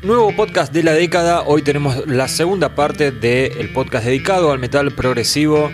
Nuevo podcast de la década. Hoy tenemos la segunda parte del podcast dedicado al metal progresivo.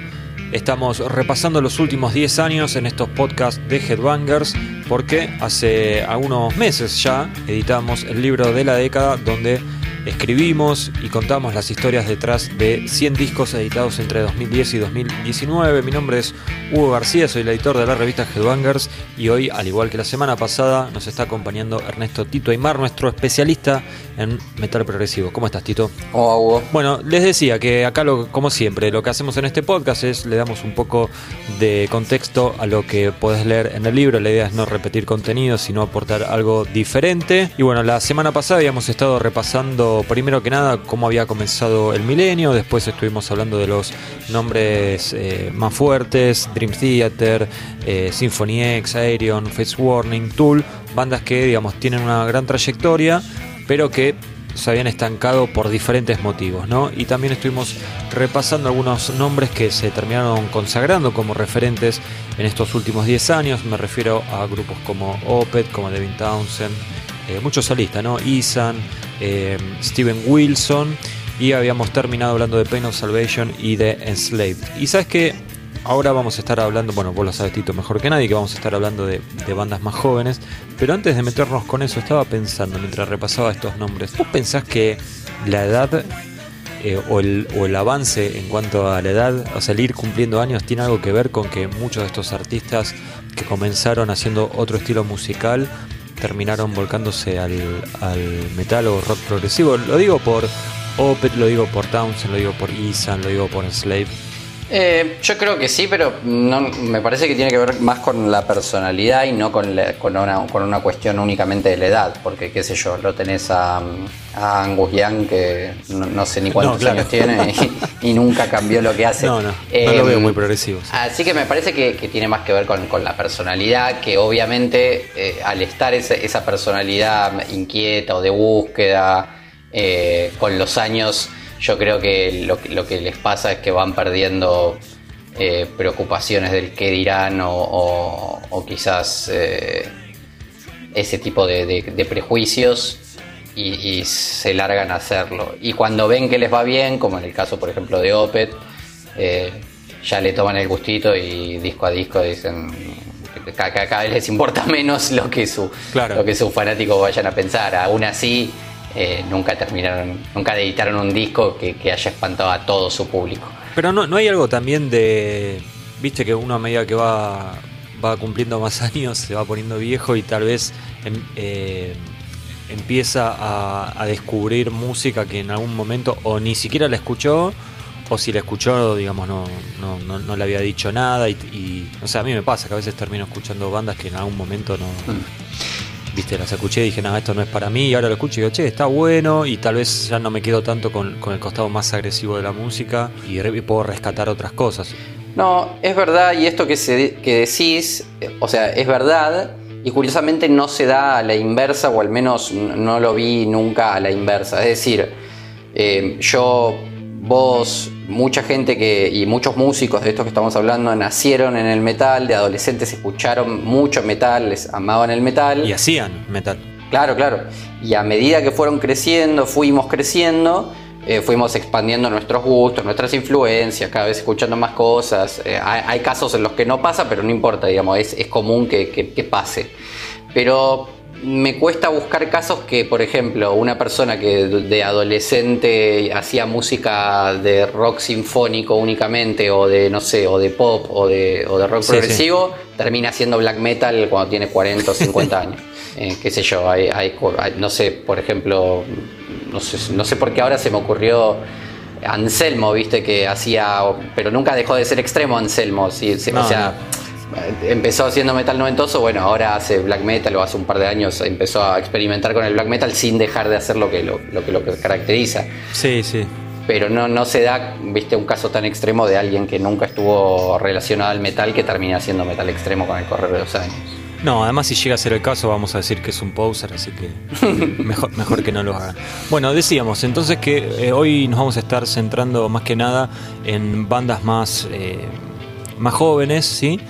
Estamos repasando los últimos 10 años en estos podcasts de Headbangers porque hace algunos meses ya editamos el libro de la década donde escribimos y contamos las historias detrás de 100 discos editados entre 2010 y 2019. Mi nombre es Hugo García, soy el editor de la revista Headbangers y hoy, al igual que la semana pasada, nos está acompañando Ernesto Tito Aymar, nuestro especialista en metal progresivo. ¿Cómo estás, Tito? Hola, Hugo. Bueno, les decía que acá, lo, como siempre, lo que hacemos en este podcast es le damos un poco de contexto a lo que podés leer en el libro. La idea es no repetir contenido, sino aportar algo diferente. Y bueno, la semana pasada habíamos estado repasando, primero que nada, cómo había comenzado el milenio. Después estuvimos hablando de los nombres eh, más fuertes: Dream Theater, eh, Symphony X, Aerion, Face Warning, Tool. Bandas que, digamos, tienen una gran trayectoria pero que se habían estancado por diferentes motivos, ¿no? Y también estuvimos repasando algunos nombres que se terminaron consagrando como referentes en estos últimos 10 años. Me refiero a grupos como Opeth, como Devin Townsend, eh, muchos solistas, ¿no? Isan, eh, Steven Wilson. Y habíamos terminado hablando de Pain of Salvation y de Enslaved. Y sabes que ahora vamos a estar hablando, bueno, vos lo sabes Tito mejor que nadie, que vamos a estar hablando de, bandas más jóvenes, pero antes de meternos con eso estaba pensando mientras repasaba estos nombres, ¿vos pensás que la edad eh, o, el, o, el, avance en cuanto a la edad, o sea, el ir cumpliendo años, tiene algo que ver con que muchos de estos artistas que comenzaron haciendo otro estilo musical terminaron volcándose al, al metal o rock progresivo? Lo digo por Opeth, lo digo por Townsend, lo digo por Isan, lo digo por Slave eh, yo creo que sí, pero no, me parece que tiene que ver más con la personalidad y no con, con, una, con, una, cuestión únicamente de la edad, porque qué sé yo, lo tenés a, Angus Young que no, sé ni cuántos años tiene y, nunca cambió lo que hace. No, no, no lo veo muy progresivo. Así que me parece que, tiene más que ver con, la personalidad, que obviamente eh, al estar esa, personalidad inquieta o de búsqueda, eh, con los años yo creo que lo, que les pasa es que van perdiendo eh, preocupaciones del qué dirán o, quizás eh, ese tipo de, prejuicios y, se largan a hacerlo. Y cuando ven que les va bien, como en el caso por ejemplo de Opet, eh, ya le toman el gustito y disco a disco dicen que cada, vez les importa menos lo que, su, lo que sus fanáticos vayan a pensar. Aún así, eh, nunca terminaron, nunca editaron un disco que, haya espantado a todo su público. Pero no, no hay algo también de, viste que uno a medida que va, va cumpliendo más años se va poniendo viejo y tal vez em, eh, empieza a, descubrir música que en algún momento o ni siquiera la escuchó o si la escuchó, digamos, no, no, no, le había dicho nada. Y, o sea, a mí me pasa que a veces termino escuchando bandas que en algún momento no, mm viste, las escuché y dije, no, esto no es para mí, y ahora lo escucho y digo, che, está bueno, y tal vez ya no me quedo tanto con, el costado más agresivo de la música y, puedo rescatar otras cosas. No, es verdad, y esto que, que decís, o sea, es verdad, y curiosamente no se da a la inversa, o al menos no lo vi nunca a la inversa. Es decir, eh, yo vos, mucha gente que, y muchos músicos de estos que estamos hablando nacieron en el metal, de adolescentes escucharon mucho metal, les amaban el metal. Y hacían metal. Claro, claro. Y a medida que fueron creciendo, fuimos creciendo, eh, fuimos expandiendo nuestros gustos, nuestras influencias, cada vez escuchando más cosas. Eh, hay, casos en los que no pasa, pero no importa, digamos, es, es común que, que pase. Pero me cuesta buscar casos que, por ejemplo, una persona que de adolescente hacía música de rock sinfónico únicamente, o de, no sé, o de pop, o de, o de rock progresivo, termina haciendo black metal cuando tiene 40 o 50 años. Eh, qué sé yo, hay, no sé, por ejemplo, no sé, no sé por qué ahora se me ocurrió Anselmo, viste, que hacía, pero nunca dejó de ser extremo Anselmo, sí, o sea empezó haciendo metal noventoso, bueno, ahora hace black metal o hace un par de años empezó a experimentar con el black metal sin dejar de hacer lo que lo, que, lo caracteriza. Sí, sí. Pero no, no se da, viste, un caso tan extremo de alguien que nunca estuvo relacionado al metal que termina haciendo metal extremo con el correr de los años. No, además si llega a ser el caso vamos a decir que es un poser, así que mejor, mejor que no lo haga. Bueno, decíamos entonces que eh, hoy nos vamos a estar centrando más que nada en bandas más, eh, más jóvenes, ¿sí?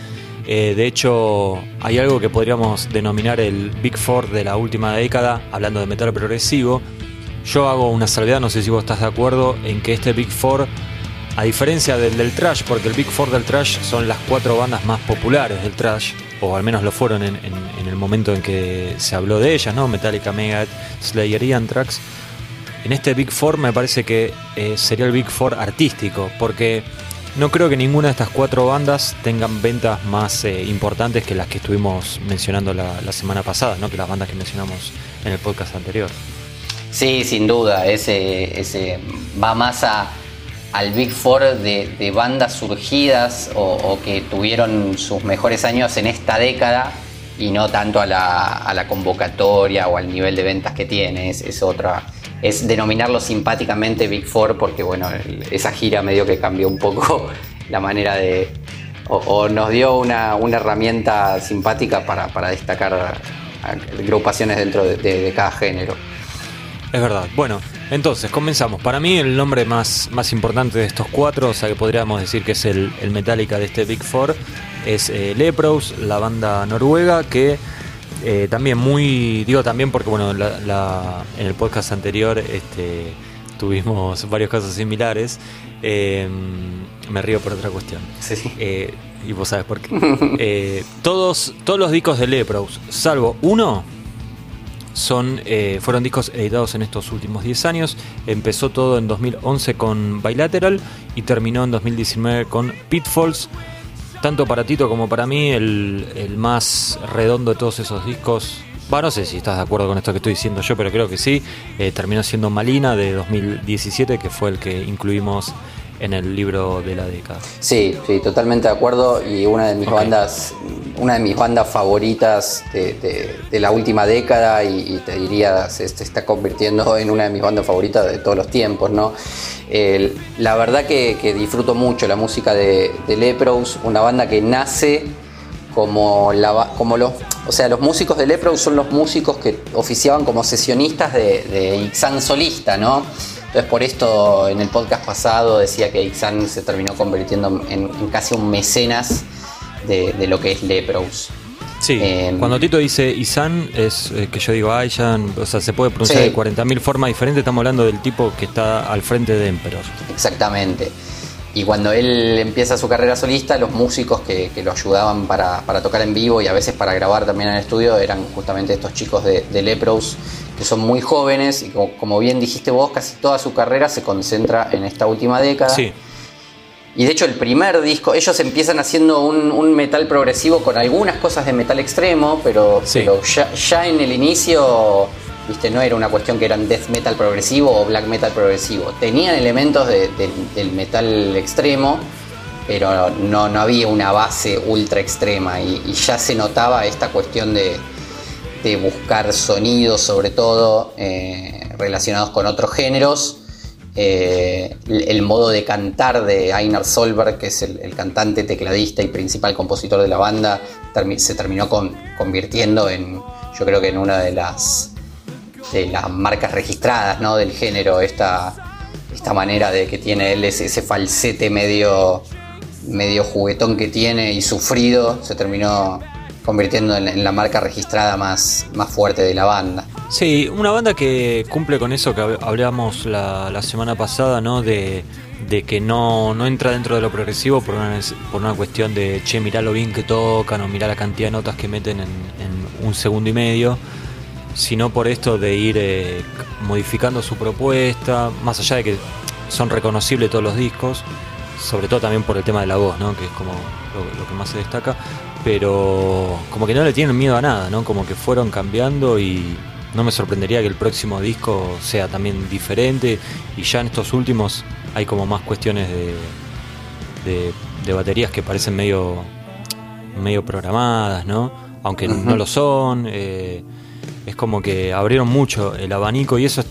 Eh, de hecho, hay algo que podríamos denominar el Big Four de la última década, hablando de metal progresivo, Yo hago una salvedad, no sé si vos estás de acuerdo, en que este Big Four, a diferencia del del trash, porque el Big Four del trash son las cuatro bandas más populares del trash, o al menos lo fueron en, el momento en que se habló de ellas, ¿no? Metallica, Megadeth, Slayer y Anthrax. En este Big Four me parece que eh, sería el Big Four artístico, porque no creo que ninguna de estas cuatro bandas tengan ventas más eh, importantes que las que estuvimos mencionando la, semana pasada, ¿no? que las bandas que mencionamos en el podcast anterior. Sí, sin duda, ese, va más a, al Big Four de, bandas surgidas o, que tuvieron sus mejores años en esta década y no tanto a la, convocatoria o al nivel de ventas que tiene. Es otra. Es denominarlo simpáticamente Big Four porque, bueno, esa gira medio que cambió un poco la manera de. o, nos dio una, una herramienta simpática para, para destacar agrupaciones dentro de- de- de cada género. Es verdad. Bueno, entonces comenzamos. Para mí el nombre más, más importante de estos cuatro, o sea que podríamos decir que es el, el Metallica de este Big Four, es eh, Lepros, la banda noruega que eh, también muy, digo también porque bueno, la- la- en el podcast anterior este, tuvimos varios casos similares. Eh, me río por otra cuestión. Sí, sí. Eh, y vos sabes por qué. Eh, todos, todos los discos de Lepros, salvo uno, son, fueron discos editados en estos últimos 10 años. Empezó todo en 2011 con Bilateral y terminó en 2019 con Pitfalls. Tanto para Tito como para mí, el, más redondo de todos esos discos. No sé si estás de acuerdo con esto que estoy diciendo yo, pero creo que sí. Eh, terminó siendo Malina de 2017, que fue el que incluimos en el libro de la década. Sí, sí, totalmente de acuerdo. Y una de mis bandas, una de mis bandas favoritas de, de- de la última década, y, y te diría, se, se está convirtiendo en una de mis bandas favoritas de todos los tiempos, ¿no? La verdad que, que disfruto mucho la música de, de Lepros, una banda que nace como, la, ba- como los, o sea, los músicos de Lepros son los músicos que oficiaban como sesionistas de, de Ixan solista, ¿no? Entonces por esto en el podcast pasado decía que Ixan se terminó convirtiendo en, en casi un mecenas de, de lo que es Lepros. Sí, Eh, cuando Tito dice Isan, es eh, que yo digo Ayan, o sea, se puede pronunciar Sí. de 40.000 formas diferentes, estamos hablando del tipo que está al frente de Emperor. Exactamente. Y cuando él empieza su carrera solista, los músicos que, que lo ayudaban para, para tocar en vivo y a veces para grabar también en el estudio eran justamente estos chicos de, de Lepros, que son muy jóvenes y como, como bien dijiste vos, casi toda su carrera se concentra en esta última década. Sí, Y de hecho el primer disco, ellos empiezan haciendo un, un metal progresivo con algunas cosas de metal extremo, pero, Sí. pero ya, ya en el inicio, viste, no era una cuestión que eran death metal progresivo o black metal progresivo. Tenían elementos de- de- del metal extremo, pero no, no había una base ultra extrema y, y ya se notaba esta cuestión de, buscar sonidos sobre todo eh, relacionados con otros géneros. Eh, el, modo de cantar de Einar Solberg, que es el, cantante, tecladista y principal compositor de la banda, se terminó con- convirtiendo en, yo creo que en una de las, de las marcas registradas ¿no? del género, esta, esta manera de que tiene él, ese, ese falsete medio, medio juguetón que tiene y sufrido, se terminó convirtiendo en, la marca registrada más, más fuerte de la banda. Sí, una banda que cumple con eso que hab- hablábamos la, la semana pasada, ¿no? De, de que no, no entra dentro de lo progresivo por una, por una cuestión de, che, mirá lo bien que tocan o mirá la cantidad de notas que meten en, en un segundo y medio, sino por esto de ir eh, modificando su propuesta, más allá de que son reconocibles todos los discos, sobre todo también por el tema de la voz, ¿no? Que es como lo que más se destaca, pero como que no le tienen miedo a nada, ¿no? Como que fueron cambiando y no me sorprendería que el próximo disco sea también diferente y ya en estos últimos hay como más cuestiones de, de, de baterías que parecen medio medio programadas, ¿no? Aunque no lo son, eh, es como que abrieron mucho el abanico y eso es,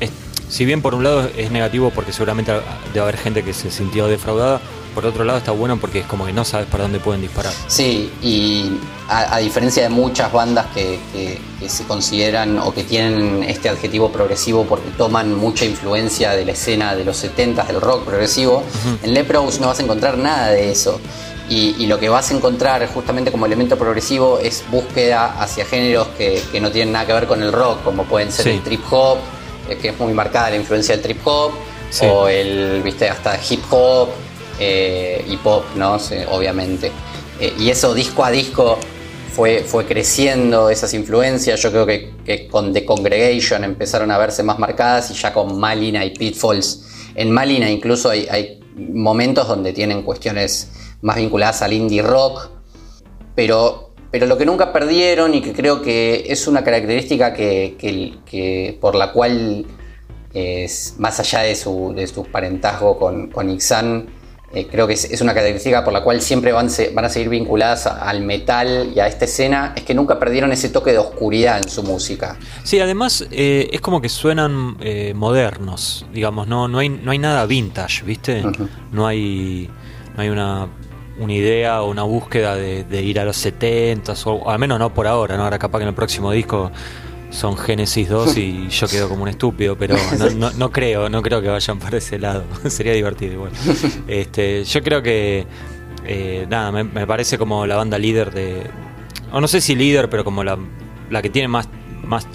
es- si bien por un lado es negativo porque seguramente debe haber gente que se sintió defraudada, por otro lado está bueno porque es como que no sabes para dónde pueden disparar. Sí, y a, a diferencia de muchas bandas que, que- que se consideran o que tienen este adjetivo progresivo porque toman mucha influencia de la escena de los 70 del rock progresivo, en Lepros no vas a encontrar nada de eso. Y, y lo que vas a encontrar justamente como elemento progresivo es búsqueda hacia géneros que, que no tienen nada que ver con el rock, como pueden ser Sí. el trip hop, eh, que es muy marcada la influencia del trip hop, o el, viste, hasta hip hop eh, y pop, ¿no? obviamente. Eh, y eso disco a disco fue, fue creciendo, esas influencias. Yo creo que, con The Congregation empezaron a verse más marcadas y ya con Malina y Pitfalls. En Malina incluso hay, momentos donde tienen cuestiones más vinculadas al indie rock, pero pero lo que nunca perdieron y que creo que es una característica que, por la cual, es, más allá de su, de su parentazgo con, con Ixan, eh, creo que es, una característica por la cual siempre van, van a seguir vinculadas al metal y a esta escena, es que nunca perdieron ese toque de oscuridad en su música. Sí, además eh, es como que suenan eh, modernos, digamos, no, no, hay, no hay nada vintage, ¿viste? No hay no hay una una idea o una búsqueda de, ir a los 70 o al menos no por ahora, ¿no? Ahora capaz que en el próximo disco son Genesis 2 y yo quedo como un estúpido, pero no, creo, no creo que vayan para ese lado. Sería divertido igual. Este, yo creo que eh, nada, me, parece como la banda líder de. O no sé si líder, pero como la, la que tiene más, más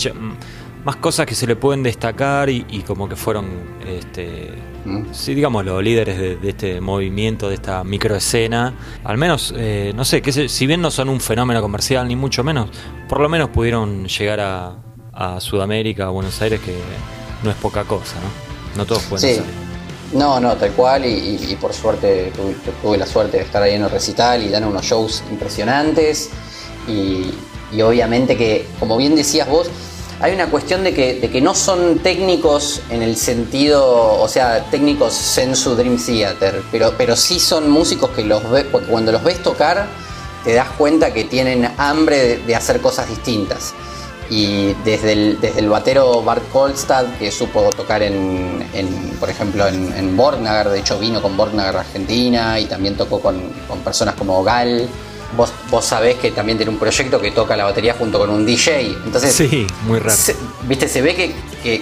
más cosas que se le pueden destacar y, como que fueron, este, mm. sí, digamos, los líderes de, este movimiento, de esta microescena. Al menos, eh, no sé, que si bien no son un fenómeno comercial, ni mucho menos, por lo menos pudieron llegar a, Sudamérica, a Buenos Aires, que no es poca cosa, ¿no? No todos pueden sí. No, no, tal cual, y, por suerte tuve, la suerte de estar ahí en el recital y dan unos shows impresionantes. Y, y obviamente que, como bien decías vos, hay una cuestión de que, de que no son técnicos en el sentido, o sea, técnicos Sensu Dream Theater, pero, pero sí son músicos que los ve, cuando los ves tocar te das cuenta que tienen hambre de, hacer cosas distintas. Y desde el, desde el batero Bart Kolstad, que supo tocar en, por ejemplo, en, en Borgnagar, de hecho vino con Borgnagar Argentina y también tocó con, con personas como Gal vos, vos sabés que también tiene un proyecto que toca la batería junto con un DJ. Entonces, sí, muy raro. Se, Viste, se ve que,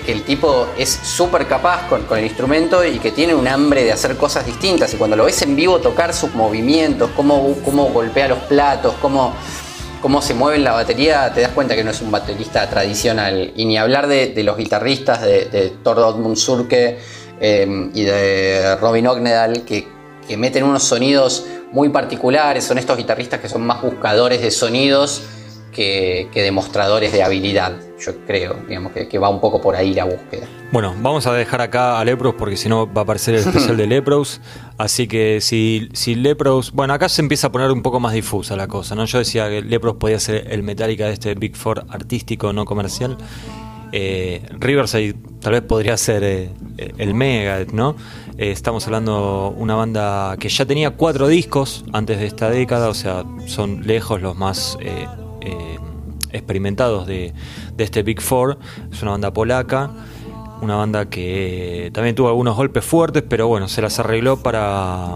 el tipo es súper capaz con, el instrumento y que tiene un hambre de hacer cosas distintas. Y cuando lo ves en vivo tocar sus movimientos, cómo, cómo golpea los platos, cómo, cómo se mueve en la batería, te das cuenta que no es un baterista tradicional. Y ni hablar de, los guitarristas de, de Thor Surke eh, y de Robin Ognedal, que, que meten unos sonidos muy particulares, son estos guitarristas que son más buscadores de sonidos que, demostradores de habilidad, yo creo, digamos que, va un poco por ahí la búsqueda. Bueno, vamos a dejar acá a Lepros porque si no va a aparecer el especial de Lepros, así que si, si Lepros, bueno, acá se empieza a poner un poco más difusa la cosa, ¿no? Yo decía que Lepros podía ser el Metallica de este Big Four artístico, no comercial. Eh, Riverside tal vez podría ser eh, el Mega, ¿no? Eh, estamos hablando de una banda que ya tenía cuatro discos antes de esta década, o sea, son lejos los más eh, eh, experimentados de, este Big Four. Es una banda polaca, una banda que también tuvo algunos golpes fuertes, pero bueno, se las arregló para,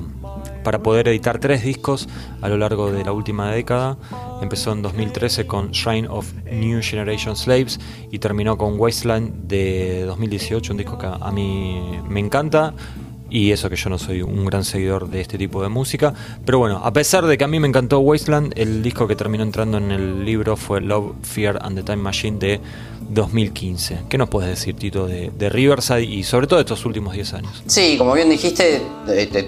para poder editar tres discos a lo largo de la última década. Empezó en 2013 con Shrine of New Generation Slaves y terminó con Wasteland de 2018, un disco que a mí me encanta y eso que yo no soy un gran seguidor de este tipo de música. Pero bueno, a pesar de que a mí me encantó Wasteland, el disco que terminó entrando en el libro fue Love, Fear and the Time Machine de 2015. ¿Qué nos puedes decir, Tito, de, Riverside y sobre todo de estos últimos 10 años? Sí, como bien dijiste,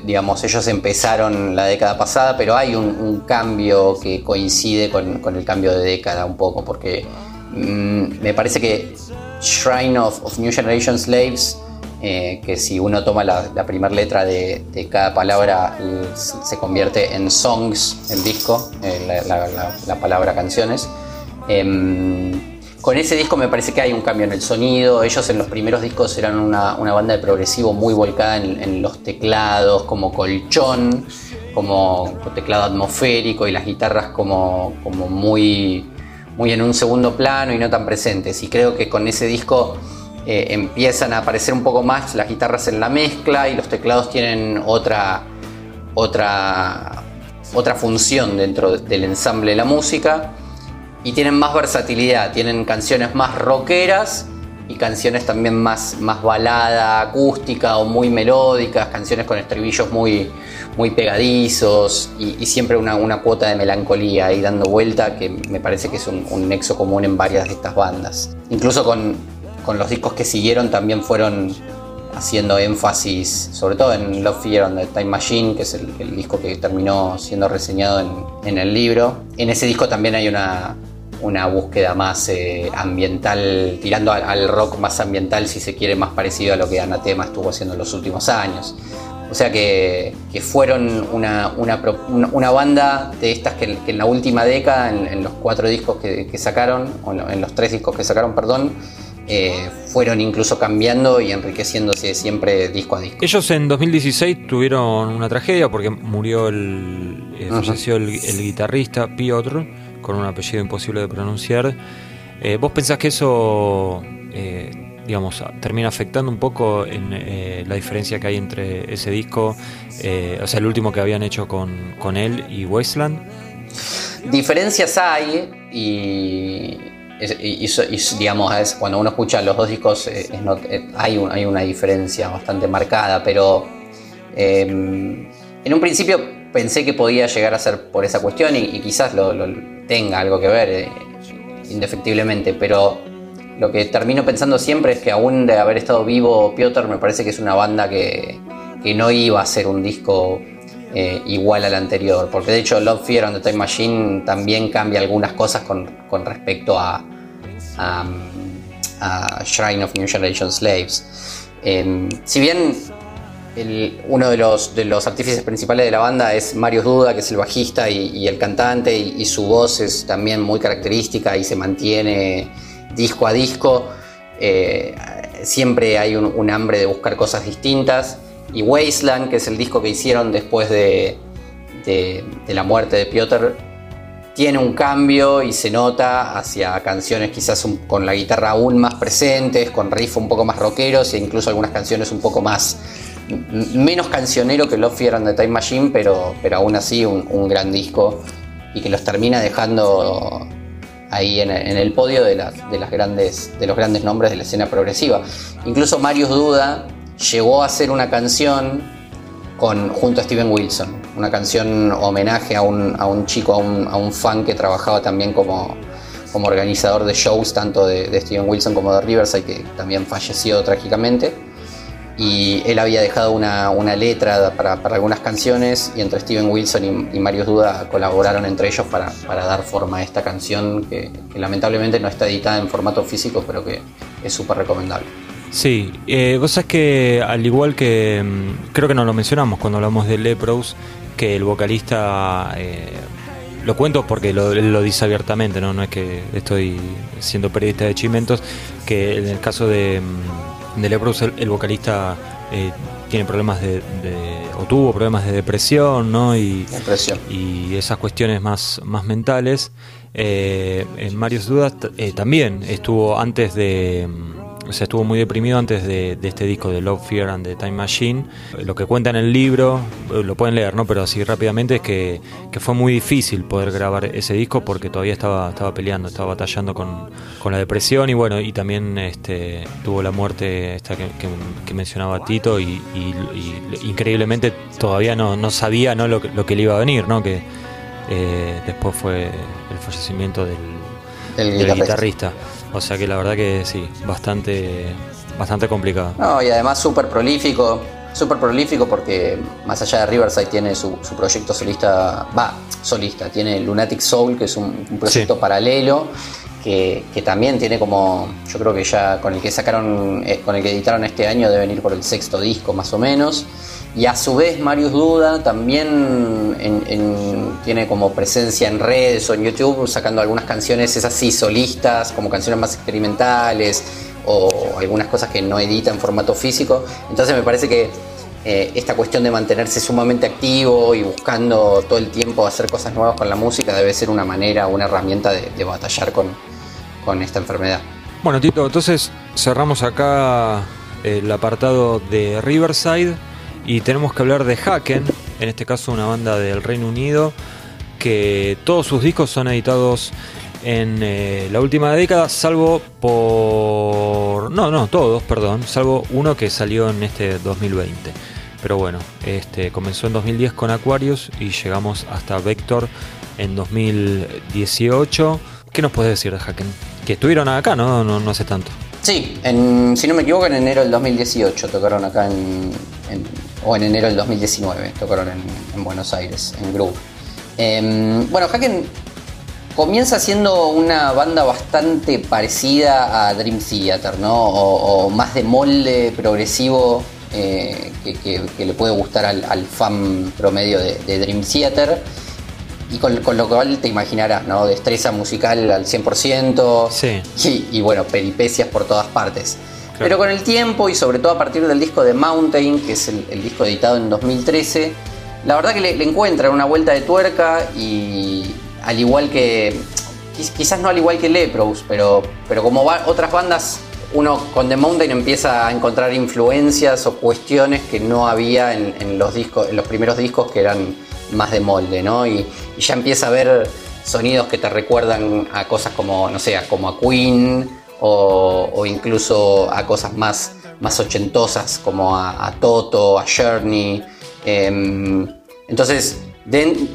digamos, ellos empezaron la década pasada, pero hay un, cambio que coincide con, el cambio de década un poco, porque mm, me parece que Shrine of New Generation Slaves eh, que si uno toma la, primera letra de, cada palabra se convierte en songs, el disco, eh, la, palabra canciones. Em, con ese disco me parece que hay un cambio en el sonido. Ellos en los primeros discos eran una, banda de progresivo muy volcada en, los teclados, como colchón, como teclado atmosférico y las guitarras como, como muy, muy en un segundo plano y no tan presentes. Y creo que con ese disco eh, empiezan a aparecer un poco más las guitarras en la mezcla y los teclados tienen otra, otra, otra función dentro del ensamble de la música y tienen más versatilidad, tienen canciones más rockeras y canciones también más, más balada, acústica o muy melódicas, canciones con estribillos muy, muy pegadizos y, siempre una, una, cuota de melancolía ahí dando vuelta que me parece que es un, un nexo común en varias de estas bandas. Incluso con, con los discos que siguieron también fueron haciendo énfasis, sobre todo en Love Fear on the Time Machine, que es el, disco que terminó siendo reseñado en, el libro. En ese disco también hay una, una búsqueda más eh, ambiental, tirando al, rock más ambiental, si se quiere, más parecido a lo que Anatema estuvo haciendo en los últimos años. O sea que, fueron una, una, banda de estas que, en la última década, en, los cuatro discos que, que sacaron, o en los tres discos que sacaron, perdón, eh, fueron incluso cambiando y enriqueciéndose siempre disco a disco. Ellos en 2016 tuvieron una tragedia porque murió el, eh, falleció el, guitarrista Piotr con un apellido imposible de pronunciar. Eh, ¿Vos pensás que eso, digamos, termina afectando un poco en la diferencia que hay entre ese disco, o sea, el último que habían hecho con, con él y Wasteland? Diferencias hay y y, digamos, cuando uno escucha los dos discos eh, eh, hay, una diferencia bastante marcada, pero em, en un principio pensé que podía llegar a ser por esa cuestión y, quizás lo, tenga algo que ver, eh, indefectiblemente, pero lo que termino pensando siempre es que aún de haber estado vivo Piotr me parece que es una banda que, no iba a ser un disco igual al anterior, porque de hecho Love Fear on the Time Machine también cambia algunas cosas con respecto a, a, Shrine of New Generation Slaves. Em, si bien uno de los, de los artífices principales de la banda es Marius Duda, que es el bajista y, el cantante, y, su voz es también muy característica y se mantiene disco a disco. Eh, siempre hay un, hambre de buscar cosas distintas. Y Wasteland, que es el disco que hicieron después de, de la muerte de Piotr, tiene un cambio y se nota hacia canciones quizás con la guitarra aún más presentes, con riffs un poco más rockeros e incluso algunas canciones un poco más menos cancionero que Love Fear and the Time Machine, pero, pero aún así un, gran disco y que los termina dejando ahí en, el podio de, de los grandes nombres de la escena progresiva. Incluso Marius Duda llegó a hacer una canción con, junto a Steven Wilson una canción homenaje a un, a un chico, a un, a un, fan que trabajaba también como, como organizador de shows, tanto de, Steven Wilson como de Riverside, que también falleció trágicamente. Y él había dejado una, una letra para, para, algunas canciones y entre Steven Wilson y, y Duda colaboraron entre ellos para, para, dar forma a esta canción que, que lamentablemente no está editada en formato físico, pero que es súper recomendable. Sí, eh, vos sabés que al igual que mm, creo que no lo mencionamos cuando hablamos de Lepros, que el vocalista, eh, lo cuento porque lo, lo dice abiertamente, ¿no? no es que estoy siendo periodista de chimentos, que en el caso de, mm, de Lepros el, vocalista eh, tiene problemas de, o tuvo problemas de depresión, ¿no? Y, depresión. y esas cuestiones más, más mentales. en Marius Dudas también estuvo antes de mm, o sea, estuvo muy deprimido antes de, este disco de Love, Fear and the Time Machine. Lo que cuenta en el libro, eh, lo pueden leer, ¿no? Pero así rápidamente es que, fue muy difícil poder grabar ese disco porque todavía estaba, estaba peleando, estaba batallando con, la depresión y bueno, y también este, tuvo la muerte esta que, mencionaba Tito y, increíblemente todavía no, sabía ¿no? Lo, que le iba a venir, ¿no? Que eh, después fue el fallecimiento del, guitarrista. O sea que la verdad que sí, bastante, bastante complicado. No, y además súper prolífico, súper prolífico porque más allá de Riverside tiene su, proyecto solista, va, solista, tiene Lunatic Soul, que es un, proyecto paralelo. Que, también tiene como, yo creo que ya con el que sacaron, eh, con el que editaron este año debe venir por el sexto disco más o menos. Y a su vez Marius Duda también tiene como presencia en redes o en YouTube sacando algunas canciones, es así, solistas, como canciones más experimentales o algunas cosas que no edita en formato físico. Entonces me parece que eh, esta cuestión de mantenerse sumamente activo y buscando todo el tiempo hacer cosas nuevas con la música debe ser una manera, una herramienta de, batallar con, con esta enfermedad. Bueno, Tito, entonces cerramos acá el apartado de Riverside y tenemos que hablar de Haken, en este caso una banda del Reino Unido, que todos sus discos son editados en eh, la última década, salvo por... No, no, todos, perdón, salvo uno que salió en este 2020. Pero bueno, este comenzó en 2010 con Aquarius y llegamos hasta Vector en 2018. ¿Qué nos puedes decir de Haken? Que estuvieron acá, ¿no? No, no hace tanto. Sí, en, si no me equivoco, en enero del 2018 tocaron acá en, o en enero del 2019 tocaron en, Buenos Aires, en Groove. Em, bueno, Haken comienza siendo una banda bastante parecida a Dream Theater, ¿no? O, más de molde progresivo eh, que, le puede gustar al, fan promedio de, Dream Theater. Y con, lo cual te imaginarás, ¿no? Destreza musical al 100%. Sí. Y, bueno, peripecias por todas partes. Pero con el tiempo y sobre todo a partir del disco de Mountain, que es el, disco editado en 2013, la verdad que le, le encuentran una vuelta de tuerca y, al igual que, quizás no al igual que Lepros, pero, pero como otras bandas, uno con The Mountain empieza a encontrar influencias o cuestiones que no había en, los, discos, en los primeros discos que eran más de molde, ¿no? Y, ya empieza a ver sonidos que te recuerdan a cosas como, no sé, como a Queen o, incluso a cosas más, más ochentosas como a, Toto, a Journey. Em, entonces,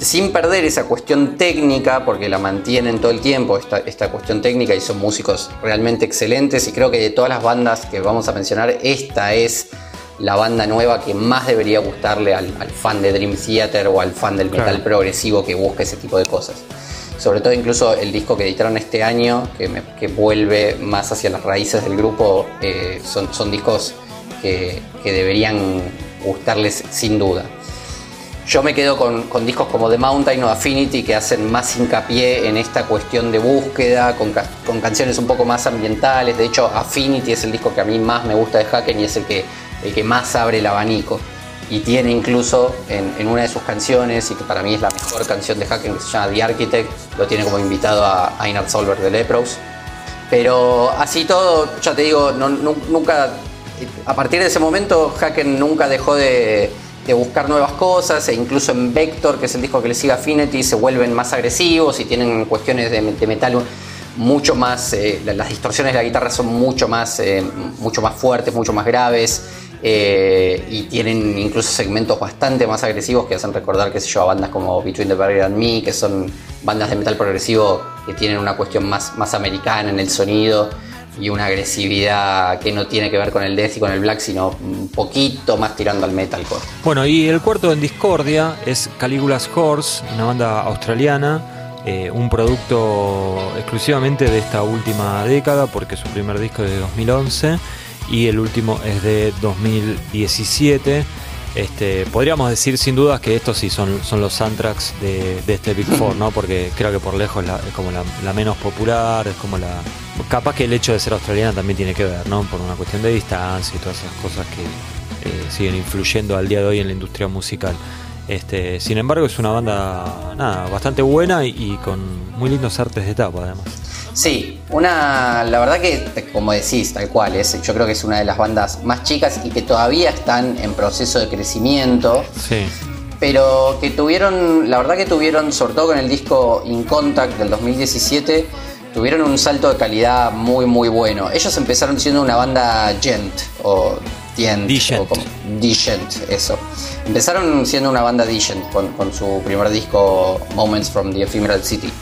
sin perder esa cuestión técnica, porque la mantienen todo el tiempo, esta, esta, cuestión técnica, y son músicos realmente excelentes, y creo que de todas las bandas que vamos a mencionar, esta es la banda nueva que más debería gustarle al, fan de Dream Theater o al fan del metal progresivo que busque ese tipo de cosas. Sobre todo incluso el disco que editaron este año, que, vuelve más hacia las raíces del grupo, eh, son, son discos que, que deberían gustarles sin duda. Yo me quedo con, discos como The Mountain o Affinity que hacen más hincapié en esta cuestión de búsqueda, con, canciones un poco más ambientales. De hecho, Affinity es el disco que a mí más me gusta de Haken y es el que, el que más abre el abanico. Y tiene incluso en, una de sus canciones, y que para mí es la mejor canción de Haken, que se llama The Architect, lo tiene como invitado a Einar Solberg de Lepros. Pero así todo, ya te digo, nunca, a partir de ese momento, Haken nunca dejó de de buscar nuevas cosas e incluso en Vector, que es el disco que le sigue a Affinity, se vuelven más agresivos y tienen cuestiones de, metal mucho más, eh, las distorsiones de la guitarra son mucho más, eh, mucho más fuertes, mucho más graves eh, y tienen incluso segmentos bastante más agresivos que hacen recordar, qué sé yo, a bandas como Between the Barrier and Me, que son bandas de metal progresivo que tienen una cuestión más, más americana en el sonido y una agresividad que no tiene que ver con el death y con el black, sino un poquito más tirando al metalcore. Bueno, y el cuarto en discordia es Caligula's Horse, una banda australiana, eh, un producto exclusivamente de esta última década, porque su primer disco es de 2011 y el último es de 2017. Este, podríamos decir sin dudas que estos sí son, son los soundtracks de, este Big Four, ¿no? Porque creo que por lejos es como la, menos popular, es como la. Capaz que el hecho de ser australiana también tiene que ver, ¿no? Por una cuestión de distancia y todas esas cosas que eh, siguen influyendo al día de hoy en la industria musical. Este, sin embargo, es una banda nada, bastante buena y con muy lindos artes de tapa, además. Sí, una, la verdad que, como decís, tal cual, es, yo creo que es una de las bandas más chicas y que todavía están en proceso de crecimiento. Sí. Pero que tuvieron, la verdad que tuvieron, sobre todo con el disco In Contact del 2017, tuvieron un salto de calidad muy, muy bueno. Ellos empezaron siendo una banda gent, o Dient, o como, eso. Empezaron siendo una banda Digent con, con su primer disco Moments from the Ephemeral City.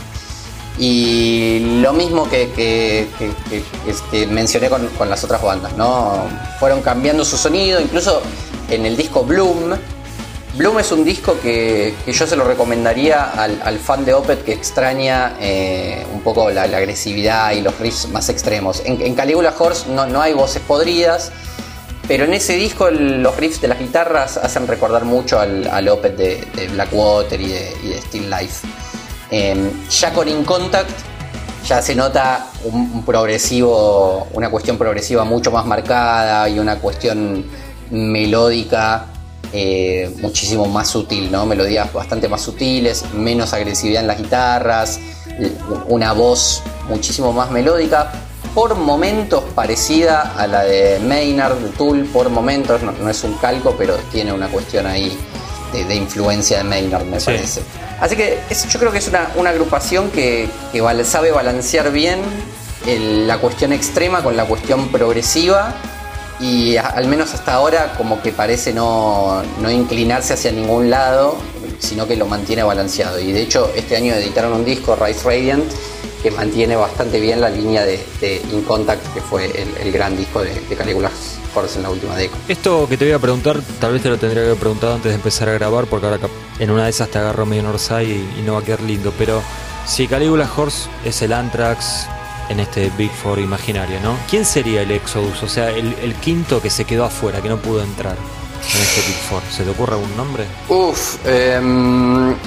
Y lo mismo que, que, mencioné con, las otras bandas, ¿no? Fueron cambiando su sonido, incluso en el disco Bloom. Bloom es un disco que, yo se lo recomendaría al, fan de Opet que extraña eh, un poco la, agresividad y los riffs más extremos. En, Caligula Horse no, no, hay voces podridas, pero en ese disco los riffs de las guitarras hacen recordar mucho al, al Opeth de, Blackwater y de, y de Still Life. Em, ya con In Contact ya se nota un, progresivo, una cuestión progresiva mucho más marcada y una cuestión melódica eh, muchísimo más sutil, ¿no? Melodías bastante más sutiles, menos agresividad en las guitarras, una voz muchísimo más melódica, por momentos parecida a la de Maynard de Tool, por momentos, no, es un calco, pero tiene una cuestión ahí de, influencia de Maynard, me parece. Así que yo creo que es una, agrupación que, sabe balancear bien la cuestión extrema con la cuestión progresiva y al menos hasta ahora como que parece no, inclinarse hacia ningún lado, sino que lo mantiene balanceado. Y de hecho este año editaron un disco, Rise Radiant, que mantiene bastante bien la línea de, de In Contact, que fue el, gran disco de, de Caligula En la última década. Esto que te voy a preguntar, tal vez te lo tendría que haber preguntado antes de empezar a grabar, porque ahora en una de esas te agarro medio Orsay y, y no va a quedar lindo, pero si Caligula Horse es el Anthrax en este Big Four imaginario, ¿no? ¿Quién sería el Exodus? O sea, el, el quinto que se quedó afuera, que no pudo entrar en este Big Four. ¿Se te ocurre algún nombre? Uf, eh,